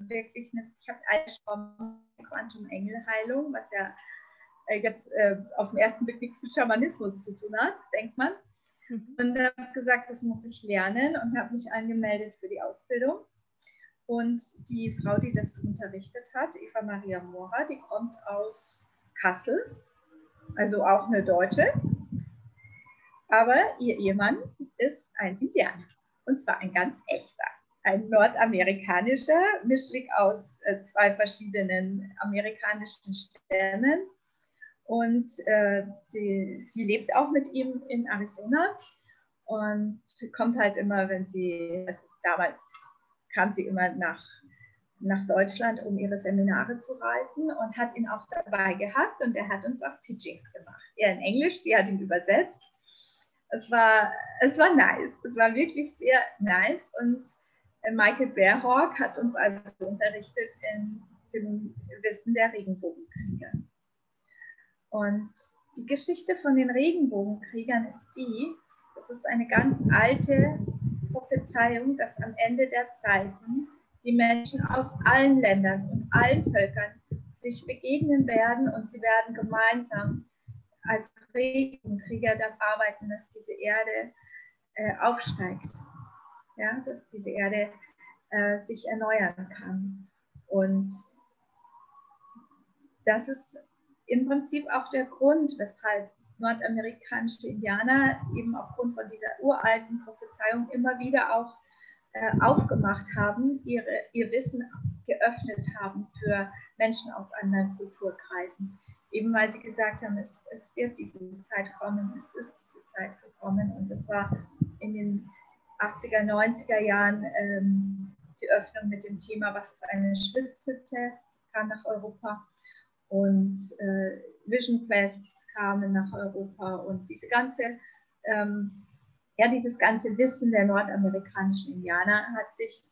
wirklich eine, ich habe eine Quantum Engelheilung, was ja äh, jetzt äh, auf den ersten Blick nichts mit Schamanismus zu tun hat, denkt man. Mhm. Und habe gesagt, das muss ich lernen und habe mich angemeldet für die Ausbildung. Und die Frau, die das unterrichtet hat, Eva Maria Mora, die kommt aus Kassel, also auch eine Deutsche. Aber ihr Ehemann ist ein Indianer. Und zwar ein ganz echter. Ein nordamerikanischer, Mischling aus äh, zwei verschiedenen amerikanischen Stämmen. Und äh, die, sie lebt auch mit ihm in Arizona und kommt halt immer, wenn sie, also damals kam sie immer nach, nach Deutschland, um ihre Seminare zu reiten und hat ihn auch dabei gehabt und er hat uns auch Teachings gemacht. Er in Englisch, sie hat ihn übersetzt. Es war, es war nice, es war wirklich sehr nice und äh, Michael Bearhawk hat uns also unterrichtet in dem Wissen der Regenbogenkriege. Und die Geschichte von den Regenbogenkriegern ist die, das ist eine ganz alte Prophezeiung, dass am Ende der Zeiten die Menschen aus allen Ländern und allen Völkern sich begegnen werden und sie werden gemeinsam als Krieger dafür arbeiten, dass diese Erde äh, aufsteigt, ja, dass diese Erde äh, sich erneuern kann. Und das ist im Prinzip auch der Grund, weshalb nordamerikanische Indianer eben aufgrund von dieser uralten Prophezeiung immer wieder auch äh, aufgemacht haben, ihre, ihr Wissen geöffnet haben für Menschen aus anderen Kulturkreisen. Eben weil sie gesagt haben, es, es wird diese Zeit kommen, es ist diese Zeit gekommen. Und das war in den 80er, 90er Jahren ähm, die Öffnung mit dem Thema, was ist eine Schwitzhütte? Das kam nach Europa. Und äh, Vision Quests kamen nach Europa und diese ganze, ähm, ja, dieses ganze Wissen der nordamerikanischen Indianer hat sich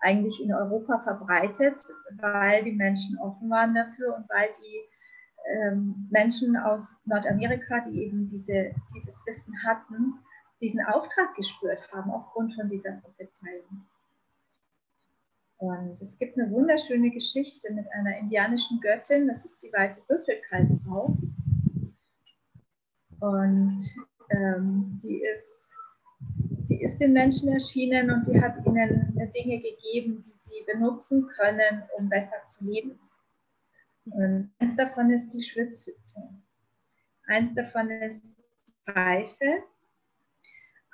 eigentlich in Europa verbreitet, weil die Menschen offen waren dafür und weil die ähm, Menschen aus Nordamerika, die eben diese, dieses Wissen hatten, diesen Auftrag gespürt haben aufgrund von dieser Prophezeiung. Und es gibt eine wunderschöne Geschichte mit einer indianischen Göttin, das ist die weiße Büffelkalbfrau. Und ähm, die, ist, die ist den Menschen erschienen und die hat ihnen Dinge gegeben, die sie benutzen können, um besser zu leben. Und eins davon ist die Schwitzhütte. Eins davon ist die Pfeife.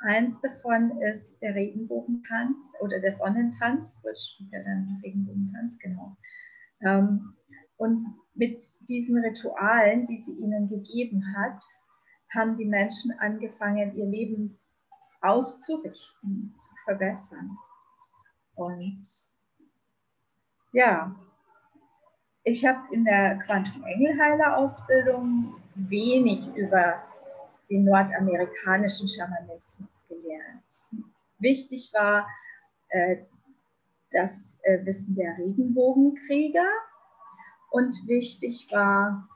Eins davon ist der Regenbogentanz oder der Sonnentanz, wird später dann Regenbogentanz, genau. Ähm, und mit diesen Ritualen, die sie ihnen gegeben hat, haben die Menschen angefangen, ihr Leben auszurichten, zu verbessern. Und ja, ich habe in der Quantum-Engelheiler-Ausbildung wenig über den nordamerikanischen Schamanismus gelernt. Wichtig war äh, das äh, Wissen der Regenbogenkrieger und wichtig war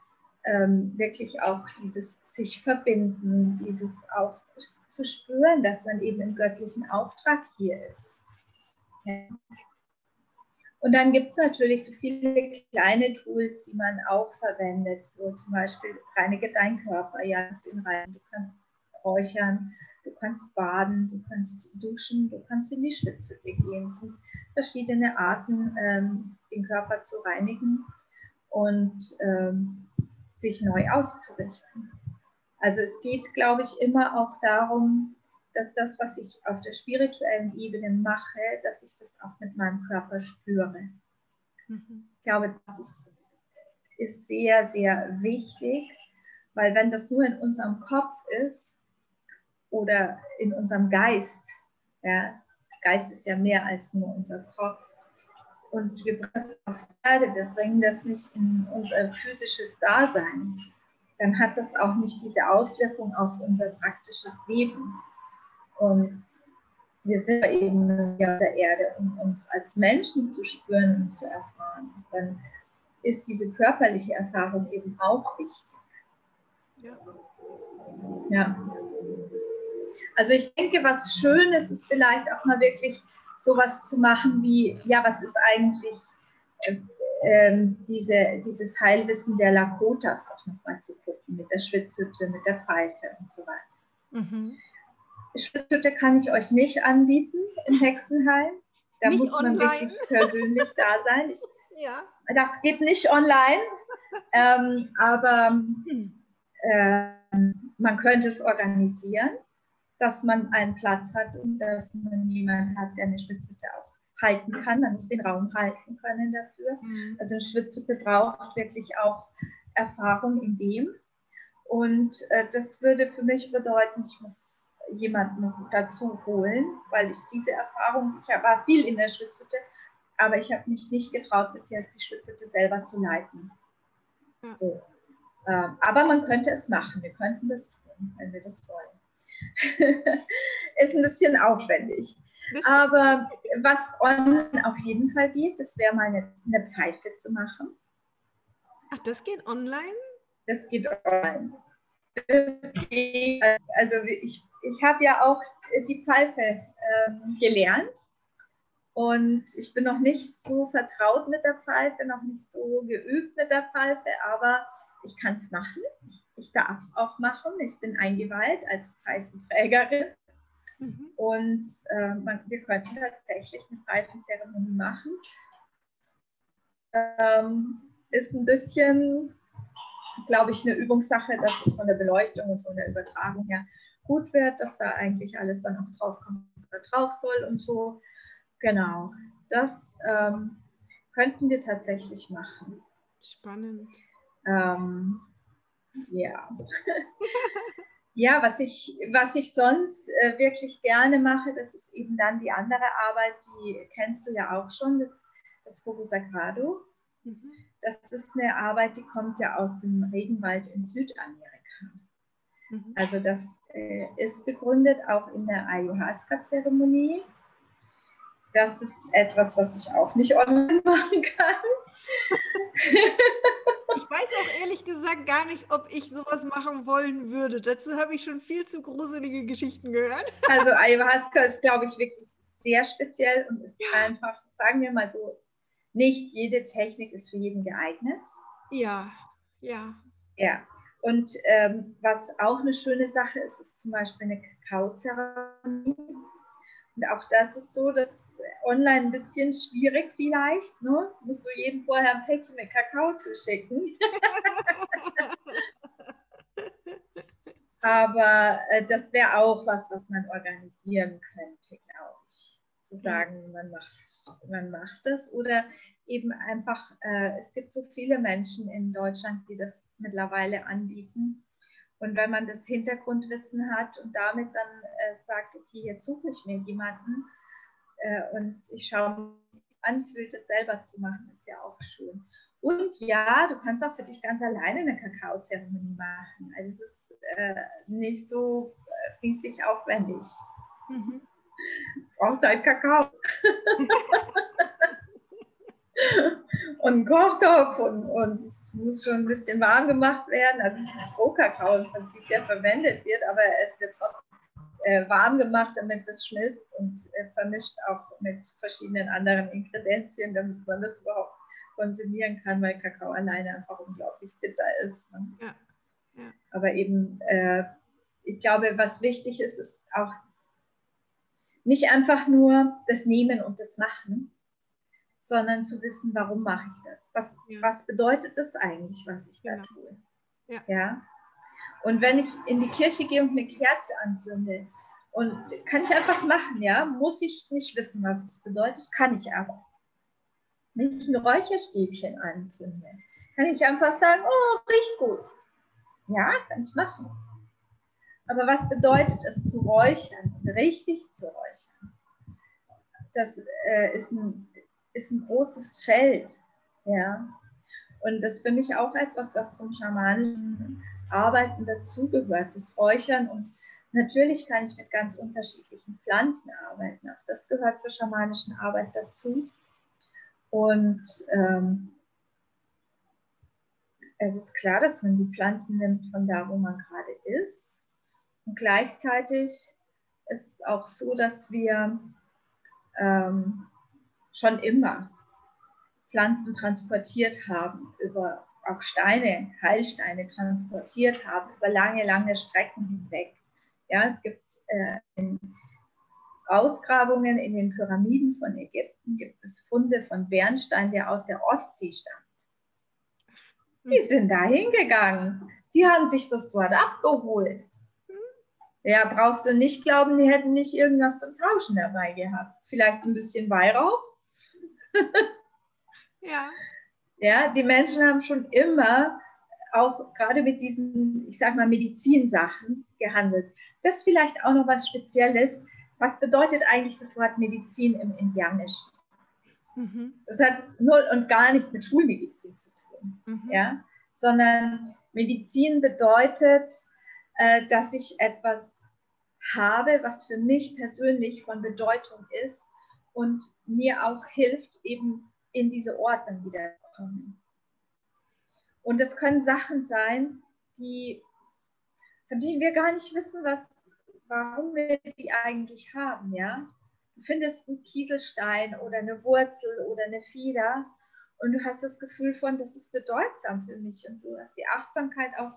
ähm, wirklich auch dieses sich verbinden, dieses auch zu spüren, dass man eben im göttlichen Auftrag hier ist. Ja. Und dann gibt es natürlich so viele kleine Tools, die man auch verwendet. So zum Beispiel reinige deinen Körper, ja, in rein. Du kannst räuchern, du kannst baden, du kannst duschen, du kannst in die Schwitzhütte gehen. Es sind verschiedene Arten, ähm, den Körper zu reinigen und ähm, sich neu auszurichten. Also es geht, glaube ich, immer auch darum, dass das, was ich auf der spirituellen Ebene mache, dass ich das auch mit meinem Körper spüre. Mhm. Ich glaube, das ist, ist sehr, sehr wichtig, weil wenn das nur in unserem Kopf ist oder in unserem Geist, ja, Geist ist ja mehr als nur unser Kopf, und wir bringen das auf Erde, wir bringen das nicht in unser physisches Dasein, dann hat das auch nicht diese Auswirkung auf unser praktisches Leben. Und wir sind eben hier auf der Erde, um uns als Menschen zu spüren und zu erfahren. Dann ist diese körperliche Erfahrung eben auch wichtig. Ja. ja. Also ich denke, was schön ist, ist vielleicht auch mal wirklich sowas zu machen wie, ja, was ist eigentlich äh, äh, diese, dieses Heilwissen der Lakotas auch nochmal zu gucken, mit der Schwitzhütte, mit der Pfeife und so weiter. Mhm. Schritte kann ich euch nicht anbieten im Hexenheim. Da nicht muss man online. wirklich persönlich da sein. Ich, ja. Das geht nicht online, ähm, aber äh, man könnte es organisieren, dass man einen Platz hat und dass man jemanden hat, der eine Schwitzhütte auch halten kann. Man muss den Raum halten können dafür. Mhm. Also eine Schwitzhütte braucht wirklich auch Erfahrung in dem. Und äh, das würde für mich bedeuten, ich muss jemanden dazu holen, weil ich diese Erfahrung, ich war viel in der Schwitzhütte, aber ich habe mich nicht getraut, bis jetzt die Schwitzhütte selber zu leiten. Ja. So. Ähm, aber man könnte es machen, wir könnten das tun, wenn wir das wollen. Ist ein bisschen aufwendig. Aber was online auf jeden Fall geht, das wäre mal eine, eine Pfeife zu machen. Ach, das geht online? Das geht online. Das geht, also ich ich habe ja auch die Pfeife ähm, gelernt und ich bin noch nicht so vertraut mit der Pfeife, noch nicht so geübt mit der Pfeife, aber ich kann es machen. Ich, ich darf es auch machen. Ich bin eingeweiht als Pfeifenträgerin. Mhm. Und äh, man, wir könnten tatsächlich eine Pfeifenzeremonie machen. Ähm, ist ein bisschen, glaube ich, eine Übungssache, dass es von der Beleuchtung und von der Übertragung her gut wird, dass da eigentlich alles dann auch drauf kommt, was da drauf soll und so. Genau, das ähm, könnten wir tatsächlich machen. Spannend. Ähm, ja. ja, was ich, was ich sonst äh, wirklich gerne mache, das ist eben dann die andere Arbeit, die kennst du ja auch schon, das, das Fogo Sagrado. Mhm. Das ist eine Arbeit, die kommt ja aus dem Regenwald in Südamerika. Mhm. Also das äh, ist begründet auch in der Ayahuasca-Zeremonie. Das ist etwas, was ich auch nicht online machen kann. Ich weiß auch ehrlich gesagt gar nicht, ob ich sowas machen wollen würde. Dazu habe ich schon viel zu gruselige Geschichten gehört. Also Ayahuasca ist, glaube ich, wirklich sehr speziell und ist ja. einfach, sagen wir mal so, nicht jede Technik ist für jeden geeignet. Ja, ja. Ja, und ähm, was auch eine schöne Sache ist, ist zum Beispiel eine Kakaozeremonie. Und auch das ist so, dass online ein bisschen schwierig vielleicht, ne? Musst du jedem vorher ein Päckchen mit Kakao zuschicken. Aber äh, das wäre auch was, was man organisieren könnte, glaube ich. Zu sagen, man macht, man macht das oder eben einfach, äh, es gibt so viele Menschen in Deutschland, die das mittlerweile anbieten. Und wenn man das Hintergrundwissen hat und damit dann äh, sagt, okay, jetzt suche ich mir jemanden äh, und ich schaue, wie es anfühlt, das selber zu machen, ist ja auch schön. Und ja, du kannst auch für dich ganz alleine eine Kakaozeremonie machen. Also es ist äh, nicht so äh, riesig aufwendig. Mhm. Brauchst halt Kakao. und einen Kochtopf und, und es muss schon ein bisschen warm gemacht werden. Also es ist Rohkakao im Prinzip, der verwendet wird, aber es wird trotzdem äh, warm gemacht, damit es schmilzt und äh, vermischt auch mit verschiedenen anderen Ingredienzien, damit man das überhaupt konsumieren kann, weil Kakao alleine einfach unglaublich bitter ist. Ne? Ja. Ja. Aber eben, äh, ich glaube, was wichtig ist, ist auch nicht einfach nur das Nehmen und das Machen, sondern zu wissen, warum mache ich das? Was, ja. was bedeutet das eigentlich, was ich da genau. tue? Ja. ja. Und wenn ich in die Kirche gehe und eine Kerze anzünde, und kann ich einfach machen, ja, muss ich nicht wissen, was es bedeutet, kann ich aber. Wenn ich ein Räucherstäbchen anzünde, kann ich einfach sagen, oh, riecht gut. Ja, kann ich machen. Aber was bedeutet es zu räuchern richtig zu räuchern? Das äh, ist ein ist ein großes Feld. Ja. Und das ist für mich auch etwas, was zum schamanischen Arbeiten dazugehört, das Räuchern. Und natürlich kann ich mit ganz unterschiedlichen Pflanzen arbeiten. Auch das gehört zur schamanischen Arbeit dazu. Und ähm, es ist klar, dass man die Pflanzen nimmt von da, wo man gerade ist. Und gleichzeitig ist es auch so, dass wir ähm, schon immer Pflanzen transportiert haben, über auch Steine, Heilsteine transportiert haben, über lange, lange Strecken hinweg. Ja, es gibt äh, in Ausgrabungen in den Pyramiden von Ägypten gibt es Funde von Bernstein, der aus der Ostsee stammt. Die hm. sind da hingegangen. Die haben sich das dort abgeholt. Ja, brauchst du nicht glauben, die hätten nicht irgendwas zum Tauschen dabei gehabt. Vielleicht ein bisschen Weihrauch, ja. Ja, die Menschen haben schon immer auch gerade mit diesen, ich sag mal, Medizinsachen gehandelt. Das ist vielleicht auch noch was Spezielles. Was bedeutet eigentlich das Wort Medizin im Indianischen? Mhm. Das hat null und gar nichts mit Schulmedizin zu tun, mhm. ja? sondern Medizin bedeutet, äh, dass ich etwas habe, was für mich persönlich von Bedeutung ist und mir auch hilft, eben in diese Ordnung wiederzukommen. Und es können Sachen sein, die, von denen wir gar nicht wissen, was, warum wir die eigentlich haben, ja. Du findest einen Kieselstein oder eine Wurzel oder eine Fieder und du hast das Gefühl von, das ist bedeutsam für mich und du hast die Achtsamkeit auch,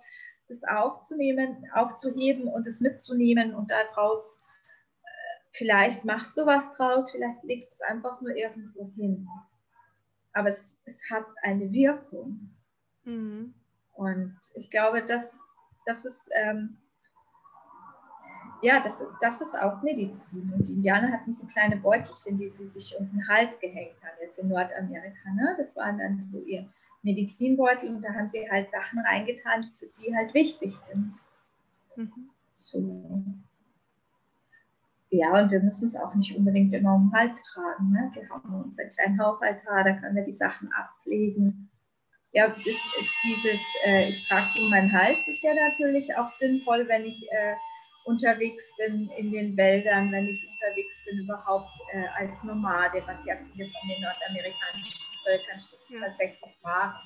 das aufzunehmen, aufzuheben und es mitzunehmen und daraus Vielleicht machst du was draus, vielleicht legst du es einfach nur irgendwo hin. Aber es, es hat eine Wirkung. Mhm. Und ich glaube, das, das ist, ähm, ja, das, das ist auch Medizin. Und die Indianer hatten so kleine Beutelchen, die sie sich um den Hals gehängt haben, jetzt in Nordamerika. Ne? Das waren dann so ihr Medizinbeutel und da haben sie halt Sachen reingetan, die für sie halt wichtig sind. Mhm. So. Ja, und wir müssen es auch nicht unbedingt immer um den Hals tragen. Ne? Wir haben unseren kleinen Hausaltar, da können wir die Sachen ablegen. Ja, ist, ist dieses, äh, ich trage um meinen Hals, ist ja natürlich auch sinnvoll, wenn ich äh, unterwegs bin in den Wäldern, wenn ich unterwegs bin überhaupt äh, als Nomade, was ja viele von den nordamerikanischen Völkern ja. tatsächlich machen.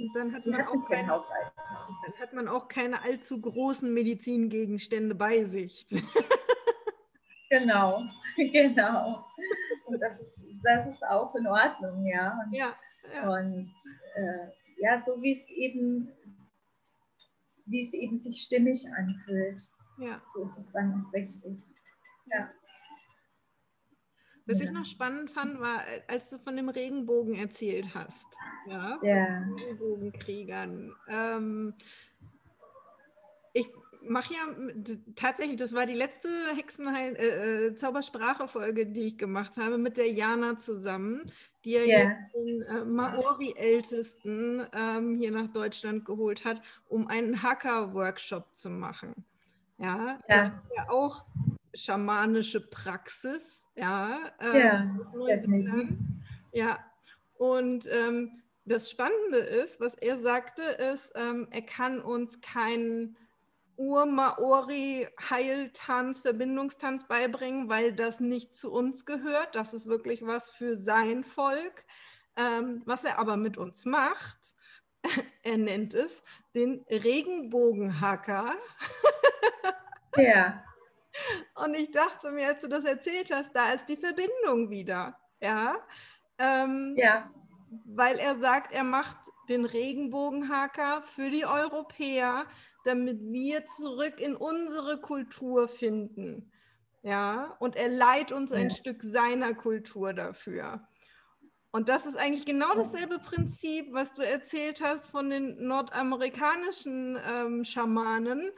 Und dann hat, man auch keine, dann hat man auch keine allzu großen Medizingegenstände bei sich. Genau, genau. Und das ist, das ist auch in Ordnung, ja. Und, ja, ja. und äh, ja, so wie es eben, wie es eben sich stimmig anfühlt. Ja. So ist es dann auch richtig. Ja. Was ich noch spannend fand, war, als du von dem Regenbogen erzählt hast. Ja. ja. Regenbogenkriegern. Ähm, ich mache ja tatsächlich, das war die letzte Hexenheil äh, äh, Zaubersprache-Folge, die ich gemacht habe, mit der Jana zusammen, die ja yeah. den äh, Maori-Ältesten ähm, hier nach Deutschland geholt hat, um einen Hacker-Workshop zu machen. Ja, ja, das ist ja auch schamanische Praxis, ja, äh, ja definitiv. Ja, und ähm, das Spannende ist, was er sagte, ist, ähm, er kann uns keinen Ur-Maori-Heiltanz, Verbindungstanz beibringen, weil das nicht zu uns gehört. Das ist wirklich was für sein Volk. Ähm, was er aber mit uns macht, er nennt es den Regenbogenhacker. Ja. Und ich dachte mir, als du das erzählt hast, da ist die Verbindung wieder. Ja. Ähm, ja. Weil er sagt, er macht den Regenbogenhaker für die Europäer, damit wir zurück in unsere Kultur finden. Ja, und er leiht uns ein ja. Stück seiner Kultur dafür. Und das ist eigentlich genau dasselbe Prinzip, was du erzählt hast von den nordamerikanischen ähm, Schamanen,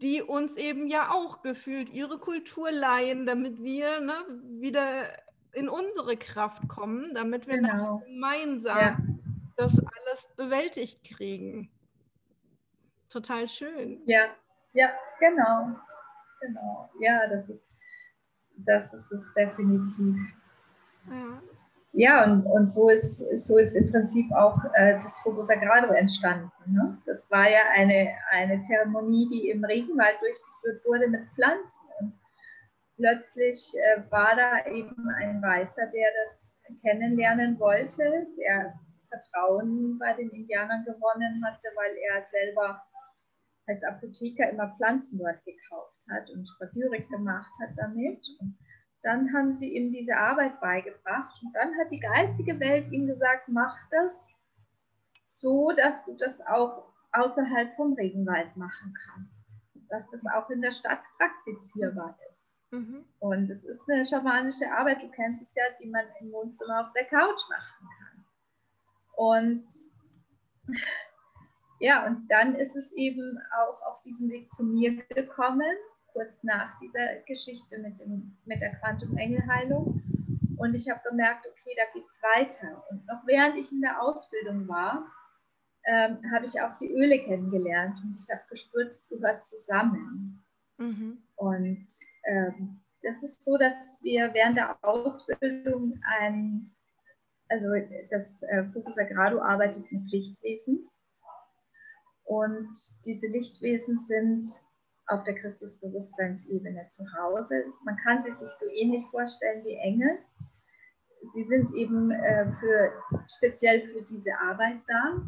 die uns eben ja auch gefühlt ihre Kultur leihen, damit wir ne, wieder in unsere Kraft kommen, damit wir genau. gemeinsam ja. das alles bewältigt kriegen. Total schön. Ja, ja, genau. Genau. Ja, das ist, das ist es definitiv. Ja. Ja, und, und so, ist, so ist im Prinzip auch äh, das Fogo Sagrado entstanden. Ne? Das war ja eine, eine Zeremonie, die im Regenwald durchgeführt wurde mit Pflanzen. Und plötzlich äh, war da eben ein Weißer, der das kennenlernen wollte, der Vertrauen bei den Indianern gewonnen hatte, weil er selber als Apotheker immer Pflanzen dort gekauft hat und Spagyrik gemacht hat damit. Und dann haben sie ihm diese Arbeit beigebracht und dann hat die geistige Welt ihm gesagt, mach das so, dass du das auch außerhalb vom Regenwald machen kannst, dass das auch in der Stadt praktizierbar ist. Mhm. Und es ist eine schamanische Arbeit, du kennst es ja, die man im Wohnzimmer auf der Couch machen kann. Und ja, und dann ist es eben auch auf diesem Weg zu mir gekommen, kurz nach dieser Geschichte mit, dem, mit der Quantum-Engelheilung. Und ich habe gemerkt, okay, da geht es weiter. Und noch während ich in der Ausbildung war, ähm, habe ich auch die Öle kennengelernt und ich habe gespürt, es gehört zusammen. Mhm. Und ähm, das ist so, dass wir während der Ausbildung ein, also das äh, Focus Agrado arbeitet mit Lichtwesen und diese Lichtwesen sind auf der Christusbewusstseinsebene zu Hause. Man kann sie sich so ähnlich vorstellen wie Engel. Sie sind eben äh, für, speziell für diese Arbeit da.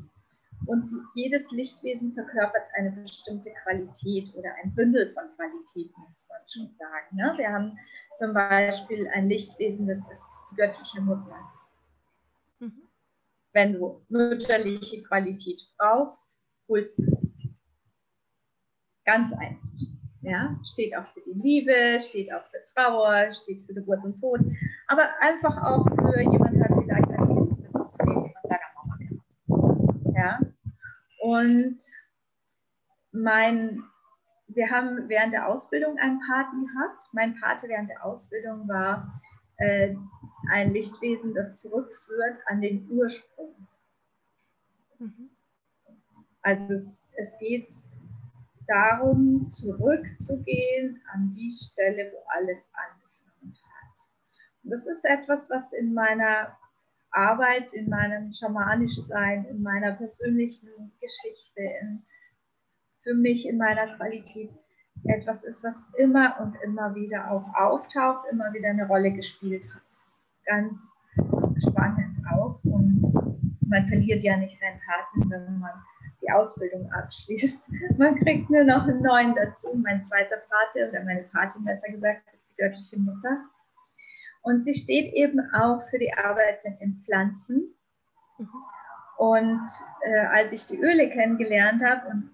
Und jedes Lichtwesen verkörpert eine bestimmte Qualität oder ein Bündel von Qualitäten, muss man schon sagen. Ne? Wir haben zum Beispiel ein Lichtwesen, das ist die göttliche Mutter. Mhm. Wenn du mütterliche Qualität brauchst, Pulsmusik. Ganz einfach. Ja, steht auch für die Liebe, steht auch für Trauer, steht für Geburt und Tod, aber einfach auch für jemand hat vielleicht ein Kind, das uns fehlt von seiner Mama immer. Ja, und mein, wir haben während der Ausbildung einen Paten gehabt. Mein Pate während der Ausbildung war äh, ein Lichtwesen, das zurückführt an den Ursprung. Mhm. Also es, es geht darum, zurückzugehen an die Stelle, wo alles angefangen hat. Und das ist etwas, was in meiner Arbeit, in meinem Schamanischsein, in meiner persönlichen Geschichte, in, für mich in meiner Qualität etwas ist, was immer und immer wieder auch auftaucht, immer wieder eine Rolle gespielt hat. Ganz spannend auch. Und man verliert ja nicht seinen Partner, wenn man die Ausbildung abschließt. Man kriegt nur noch einen neuen dazu. Mein zweiter Pate oder meine Patin, besser gesagt, ist die göttliche Mutter. Und sie steht eben auch für die Arbeit mit den Pflanzen. Und äh, als ich die Öle kennengelernt habe und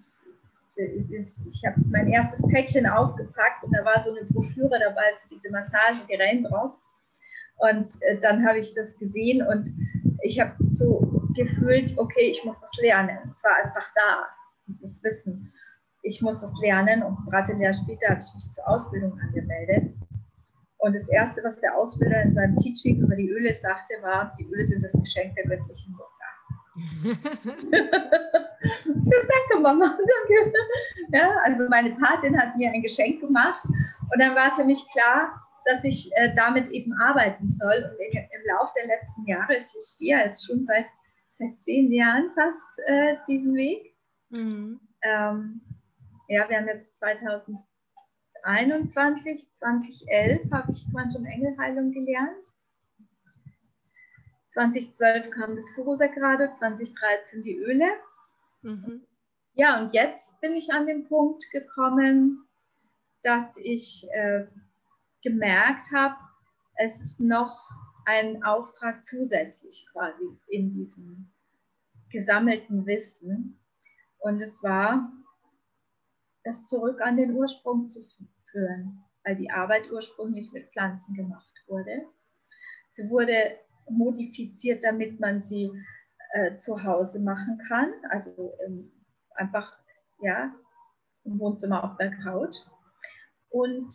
ich habe mein erstes Päckchen ausgepackt und da war so eine Broschüre dabei für diese Massagegeräte drauf. Und äh, dann habe ich das gesehen und ich habe so gefühlt, okay, ich muss das lernen. Es war einfach da, dieses Wissen. ich muss das lernen und ein Dreivierteljahr später habe ich mich zur Ausbildung angemeldet. Und das Erste, was der Ausbilder in seinem Teaching über die Öle sagte, war, die Öle sind das Geschenk der göttlichen Mutter. so, danke Mama, danke. Ja, also meine Patin hat mir ein Geschenk gemacht und dann war für mich klar, dass ich äh, damit eben arbeiten soll. Und in, im Laufe der letzten Jahre, ich, ich gehe jetzt schon seit, seit zehn Jahren fast äh, diesen Weg. Mhm. Ähm, ja, wir haben jetzt 2021, 2011 habe ich Quantum Engelheilung gelernt. 2012 kam das Furosagrade, 2013 die Öle. Mhm. Ja, und jetzt bin ich an den Punkt gekommen, dass ich äh, gemerkt habe, es ist noch ein Auftrag zusätzlich quasi in diesem gesammelten Wissen. Und es war, das zurück an den Ursprung zu führen, weil die Arbeit ursprünglich mit Pflanzen gemacht wurde. Sie wurde modifiziert, damit man sie äh, zu Hause machen kann, also ähm, einfach ja, im Wohnzimmer auf der Couch. Und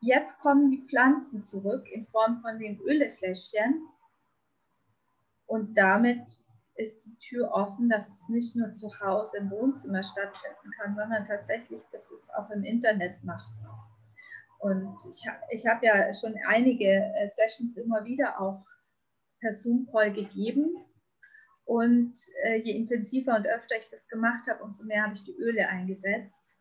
jetzt kommen die Pflanzen zurück in Form von den Ölefläschchen. Und damit ist die Tür offen, dass es nicht nur zu Hause im Wohnzimmer stattfinden kann, sondern tatsächlich, dass es auch im Internet machbar. Und ich, ich habe ja schon einige äh, Sessions immer wieder auch per Zoom-Call gegeben. Und äh, je intensiver und öfter ich das gemacht habe, umso mehr habe ich die Öle eingesetzt,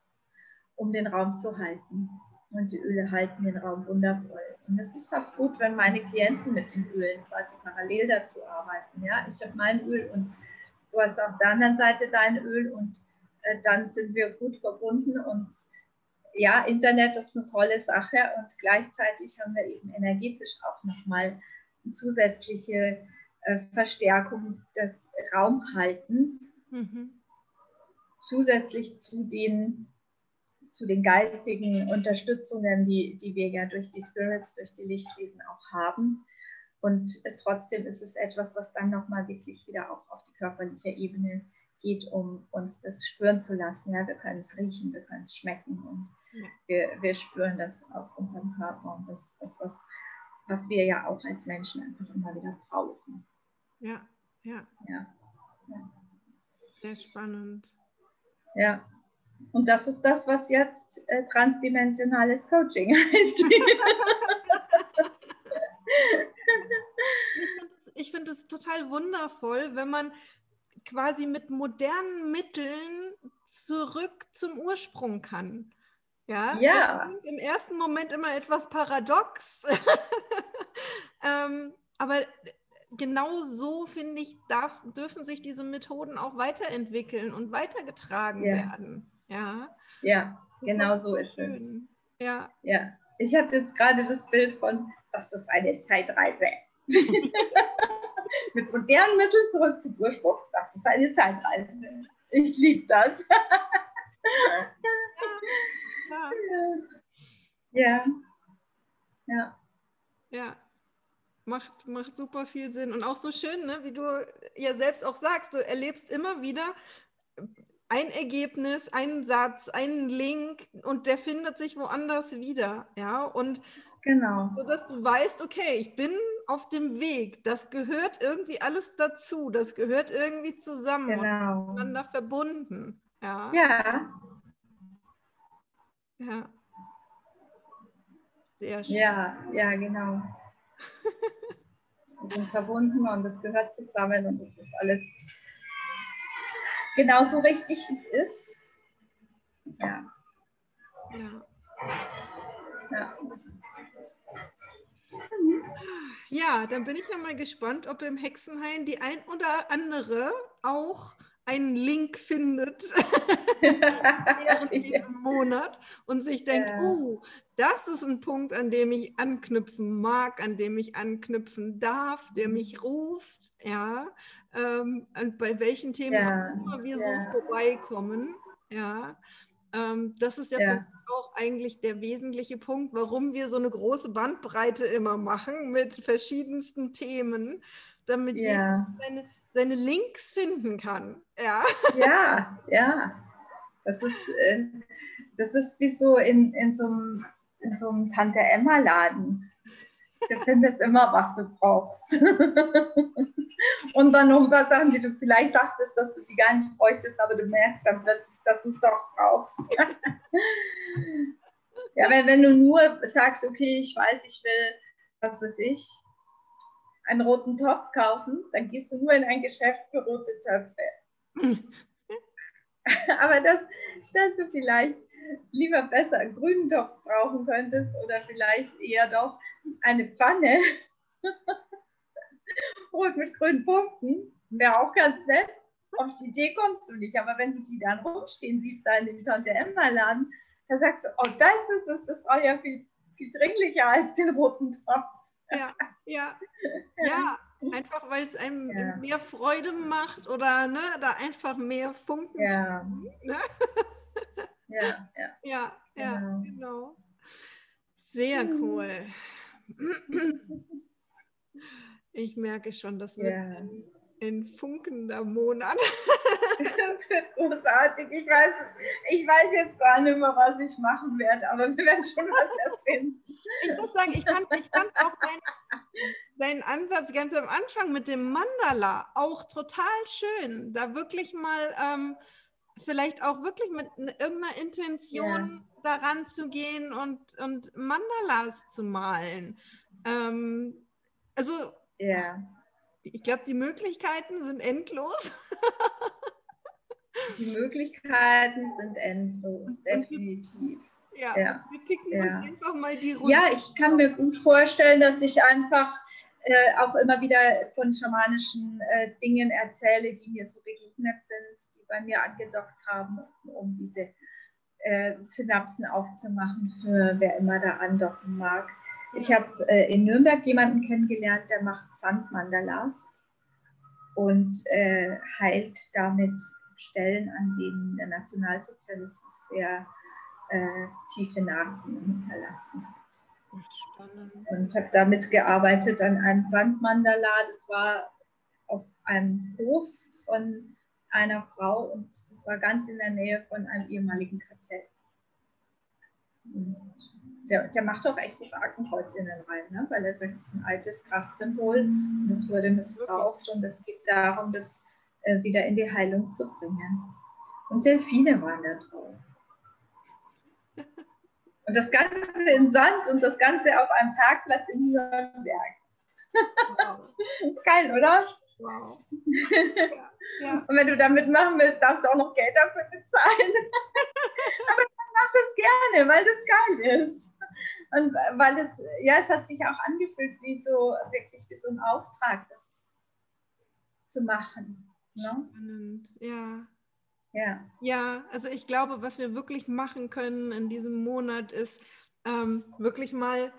um den Raum zu halten. Und die Öle halten den Raum wundervoll. Und es ist auch gut, wenn meine Klienten mit den Ölen quasi parallel dazu arbeiten. Ja, ich habe mein Öl und du hast auf der anderen Seite dein Öl und äh, dann sind wir gut verbunden und ja, Internet ist eine tolle Sache und gleichzeitig haben wir eben energetisch auch nochmal eine zusätzliche äh, Verstärkung des Raumhaltens, mhm. zusätzlich zu den zu den geistigen Unterstützungen, die, die wir ja durch die Spirits, durch die Lichtwesen auch haben. Und trotzdem ist es etwas, was dann nochmal wirklich wieder auch auf die körperliche Ebene geht, um uns das spüren zu lassen. Ja, wir können es riechen, wir können es schmecken und wir, wir spüren das auf unserem Körper. Und das ist das, was, was wir ja auch als Menschen einfach immer wieder brauchen. Ja, ja. Ja. ja. Sehr spannend. Ja, und das ist das, was jetzt äh, transdimensionales Coaching heißt. ich finde es total wundervoll, wenn man quasi mit modernen Mitteln zurück zum Ursprung kann. Ja, ja. im ersten Moment immer etwas paradox. ähm, aber genau so, finde ich, darf, dürfen sich diese Methoden auch weiterentwickeln und weitergetragen ja. werden. Ja. Ja, genau so ist es. Ja. Ja. Ich hatte jetzt gerade das Bild von, das ist eine Zeitreise. Mit modernen Mitteln zurück zum Ursprung, das ist eine Zeitreise. Ich liebe das. ja. ja. Ja. Ja. Macht, macht super viel Sinn. Und auch so schön, ne? wie du ja selbst auch sagst, du erlebst immer wieder ein Ergebnis, einen Satz, einen Link und der findet sich woanders wieder. Ja, und genau. so dass du weißt, okay, ich bin auf dem Weg. Das gehört irgendwie alles dazu. Das gehört irgendwie zusammen genau. miteinander verbunden. Ja. Ja. Ja. Sehr schön. Ja, ja, genau. Wir sind verbunden und es gehört zusammen und das ist alles genauso richtig, wie es ist. Ja. Ja. Ja. Ja, dann bin ich ja mal gespannt, ob im Hexenhain die ein oder andere auch einen Link findet während diesem Monat und sich denkt, ja. oh, das ist ein Punkt, an dem ich anknüpfen mag, an dem ich anknüpfen darf, der mich ruft, ja, ähm, und bei welchen Themen ja. immer wir ja. so vorbeikommen, ja. Ähm, das ist ja, ja. auch eigentlich der wesentliche Punkt, warum wir so eine große Bandbreite immer machen mit verschiedensten Themen, damit ja. jeder seine, seine Links finden kann. Ja, ja, ja. Das ist, äh, das ist wie so in, in, so einem, in so einem Tante-Emma-Laden. Du findest immer, was du brauchst. Und dann noch ein paar Sachen, die du vielleicht dachtest, dass du die gar nicht bräuchtest, aber du merkst dann plötzlich, dass du es doch brauchst. ja, wenn, wenn du nur sagst, okay, ich weiß, ich will, was weiß ich, einen roten Topf kaufen, dann gehst du nur in ein Geschäft für rote Töpfe. aber dass, dass du vielleicht lieber besser einen grünen Topf brauchen könntest oder vielleicht eher doch eine Pfanne. Rot mit grünen Punkten wäre auch ganz nett. Auf die Idee kommst du nicht, aber wenn du die dann rumstehen siehst, da in dem Tante Emma Laden, da sagst du, oh, das ist es, das brauche ich ja viel, viel dringlicher als den roten Topf. Ja, ja, ja, einfach weil es einem ja. mehr Freude macht oder ne, da einfach mehr Funken. Ja. Ne? Ja, ja. Ja, ja, genau. genau. Sehr hm. cool. Ich merke schon, das wird yeah. Ein, funkender Monat. Das wird großartig. Ich weiß, ich weiß jetzt gar nicht mehr, was ich machen werde, aber wir werden schon was erfinden. Ich muss sagen, ich fand, ich fand auch deinen, deinen Ansatz ganz am Anfang mit dem Mandala auch total schön. Da wirklich mal ähm, vielleicht auch wirklich mit irgendeiner Intention ja. daran zu gehen und, und Mandalas zu malen. Ähm, also, ja. Ich glaube, die Möglichkeiten sind endlos. die Möglichkeiten sind endlos, definitiv. Ja, ja. wir picken ja. uns einfach mal die Runde. Ja, ich kann mir gut vorstellen, dass ich einfach äh, auch immer wieder von schamanischen äh, Dingen erzähle, die mir so begegnet sind, die bei mir angedockt haben, um diese äh, Synapsen aufzumachen für wer immer da andocken mag. Ich habe äh, in Nürnberg jemanden kennengelernt, der macht Sandmandalas und äh, heilt damit Stellen, an denen der Nationalsozialismus sehr äh, tiefe Narben hinterlassen hat. Spannend. Und habe damit gearbeitet an einem Sandmandala. Das war auf einem Hof von einer Frau und das war ganz in der Nähe von einem ehemaligen KZ. Der, der, macht auch echt das Arkenkreuz in den rein, ne? weil er sagt, es ist ein altes Kraftsymbol und es wurde missbraucht und es geht darum, das äh, wieder in die Heilung zu bringen. Und Delfine waren da drauf. Und das Ganze in Sand und das Ganze auf einem Parkplatz in Nürnberg. Wow. Geil, oder? Wow. Ja, ja. Und wenn du damit machen willst, darfst du auch noch Geld dafür bezahlen. Aber man macht es gerne, weil das geil ist. Und weil es, ja, es hat sich auch angefühlt wie so, wirklich wie so ein Auftrag, das zu machen. Ne? Spannend, ja. Ja. Ja, also ich glaube, was wir wirklich machen können in diesem Monat ist ähm, wirklich mal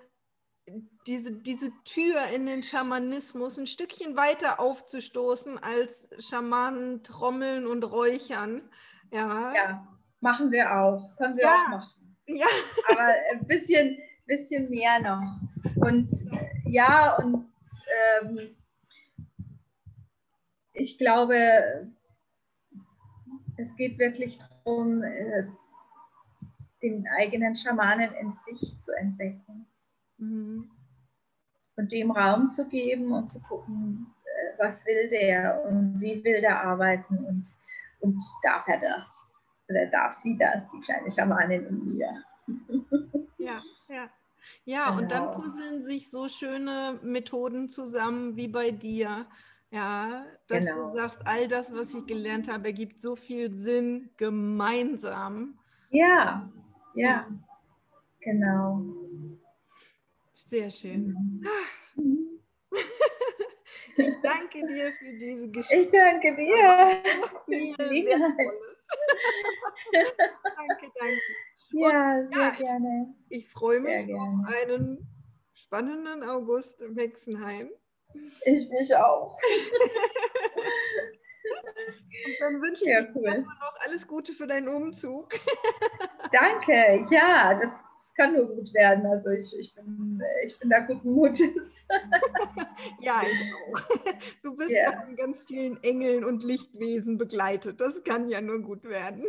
diese, diese Tür in den Schamanismus ein Stückchen weiter aufzustoßen als Schamanen trommeln und räuchern. Ja, ja machen wir auch. Können wir ja. auch machen. Ja. Aber ein bisschen, bisschen mehr noch. Und ja, und ähm, ich glaube, es geht wirklich darum, äh, den eigenen Schamanen in sich zu entdecken mhm. und dem Raum zu geben und zu gucken, äh, was will der und wie will der arbeiten und, und darf er das oder darf sie das, die kleine Schamanin in mir. Ja, ja. Ja, genau. und dann genau. puzzeln sich so schöne Methoden zusammen wie bei dir. Ja, dass genau. du sagst, all das, was ich gelernt habe, ergibt so viel Sinn gemeinsam. Ja, ja, genau. Sehr schön. Mhm. Ich danke dir für diese Geschichte. Ich danke dir. Viel danke, danke. Ja, sehr ja, gerne. Ich, ich freue mich auf einen spannenden August im Hexenheim. Ich mich auch. Und dann wünsche ich ja, dir cool. erstmal noch alles Gute für deinen Umzug. Danke, ja, das, das, kann nur gut werden. Also ich, ich, bin, ich bin da guten Mutes. ja, ich auch. Du bist ja. von ganz vielen Engeln und Lichtwesen begleitet. Das kann ja nur gut werden.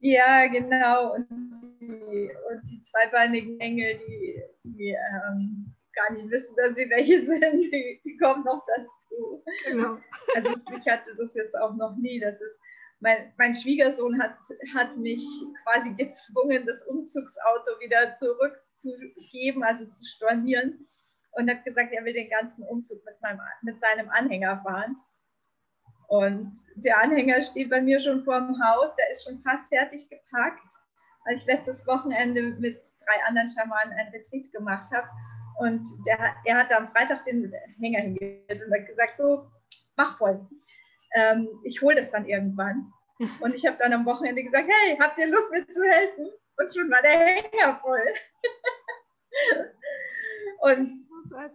Ja, genau. Und die, und die zweibeinigen Engel, die, die ähm, gar nicht wissen, dass sie welche sind, die, die kommen noch dazu. Genau. Also ich hatte das jetzt auch noch nie. Das ist, mein, mein Schwiegersohn hat, hat mich quasi gezwungen, das Umzugsauto wieder zurückzugeben, also zu stornieren. Und hat gesagt, er will den ganzen Umzug mit, meinem, mit seinem Anhänger fahren. Und der Anhänger steht bei mir schon vor dem Haus, der ist schon fast fertig gepackt, weil ich letztes Wochenende mit drei anderen Schamanen einen Retreat gemacht habe. Und der, er hat am Freitag den Hänger hingelegt und hat gesagt, so, mach voll. Ähm, ich hole das dann irgendwann. Und ich habe dann am Wochenende gesagt, hey, habt ihr Lust mir zu helfen? Und schon war der Hänger voll. und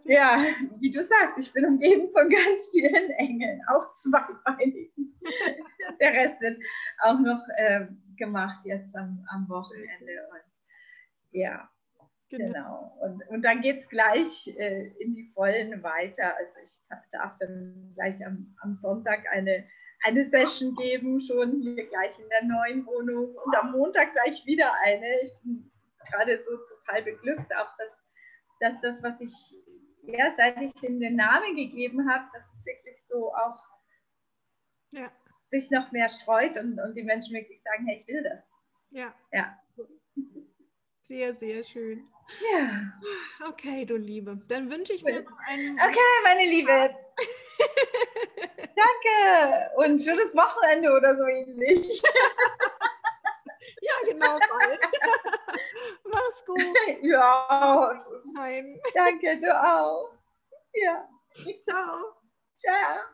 ja, wie du sagst, ich bin umgeben von ganz vielen Engeln, auch zweibeinigen. der Rest wird auch noch äh, gemacht jetzt am, am Wochenende. Und ja, Genau. genau. Und, und dann geht es gleich äh, in die Vollen weiter. Also ich darf dann gleich am, am Sonntag eine, eine Session geben, schon hier gleich in der neuen Wohnung. Und am Montag gleich wieder eine. Ich bin gerade so total beglückt, auch dass, dass das, was ich, ja, seit ich den, den Namen gegeben habe, dass es wirklich so auch ja. sich noch mehr streut und, und die Menschen wirklich sagen, hey, ich will das. Ja. ja. Sehr, sehr schön. Ja. Okay, du Liebe. Dann wünsche ich dir noch einen. Okay, meine Liebe. Danke. Und schönes Wochenende oder so ähnlich. ja, genau. Mach's gut. Ja. Nein. Danke, du auch. Ja. Ciao. Ciao.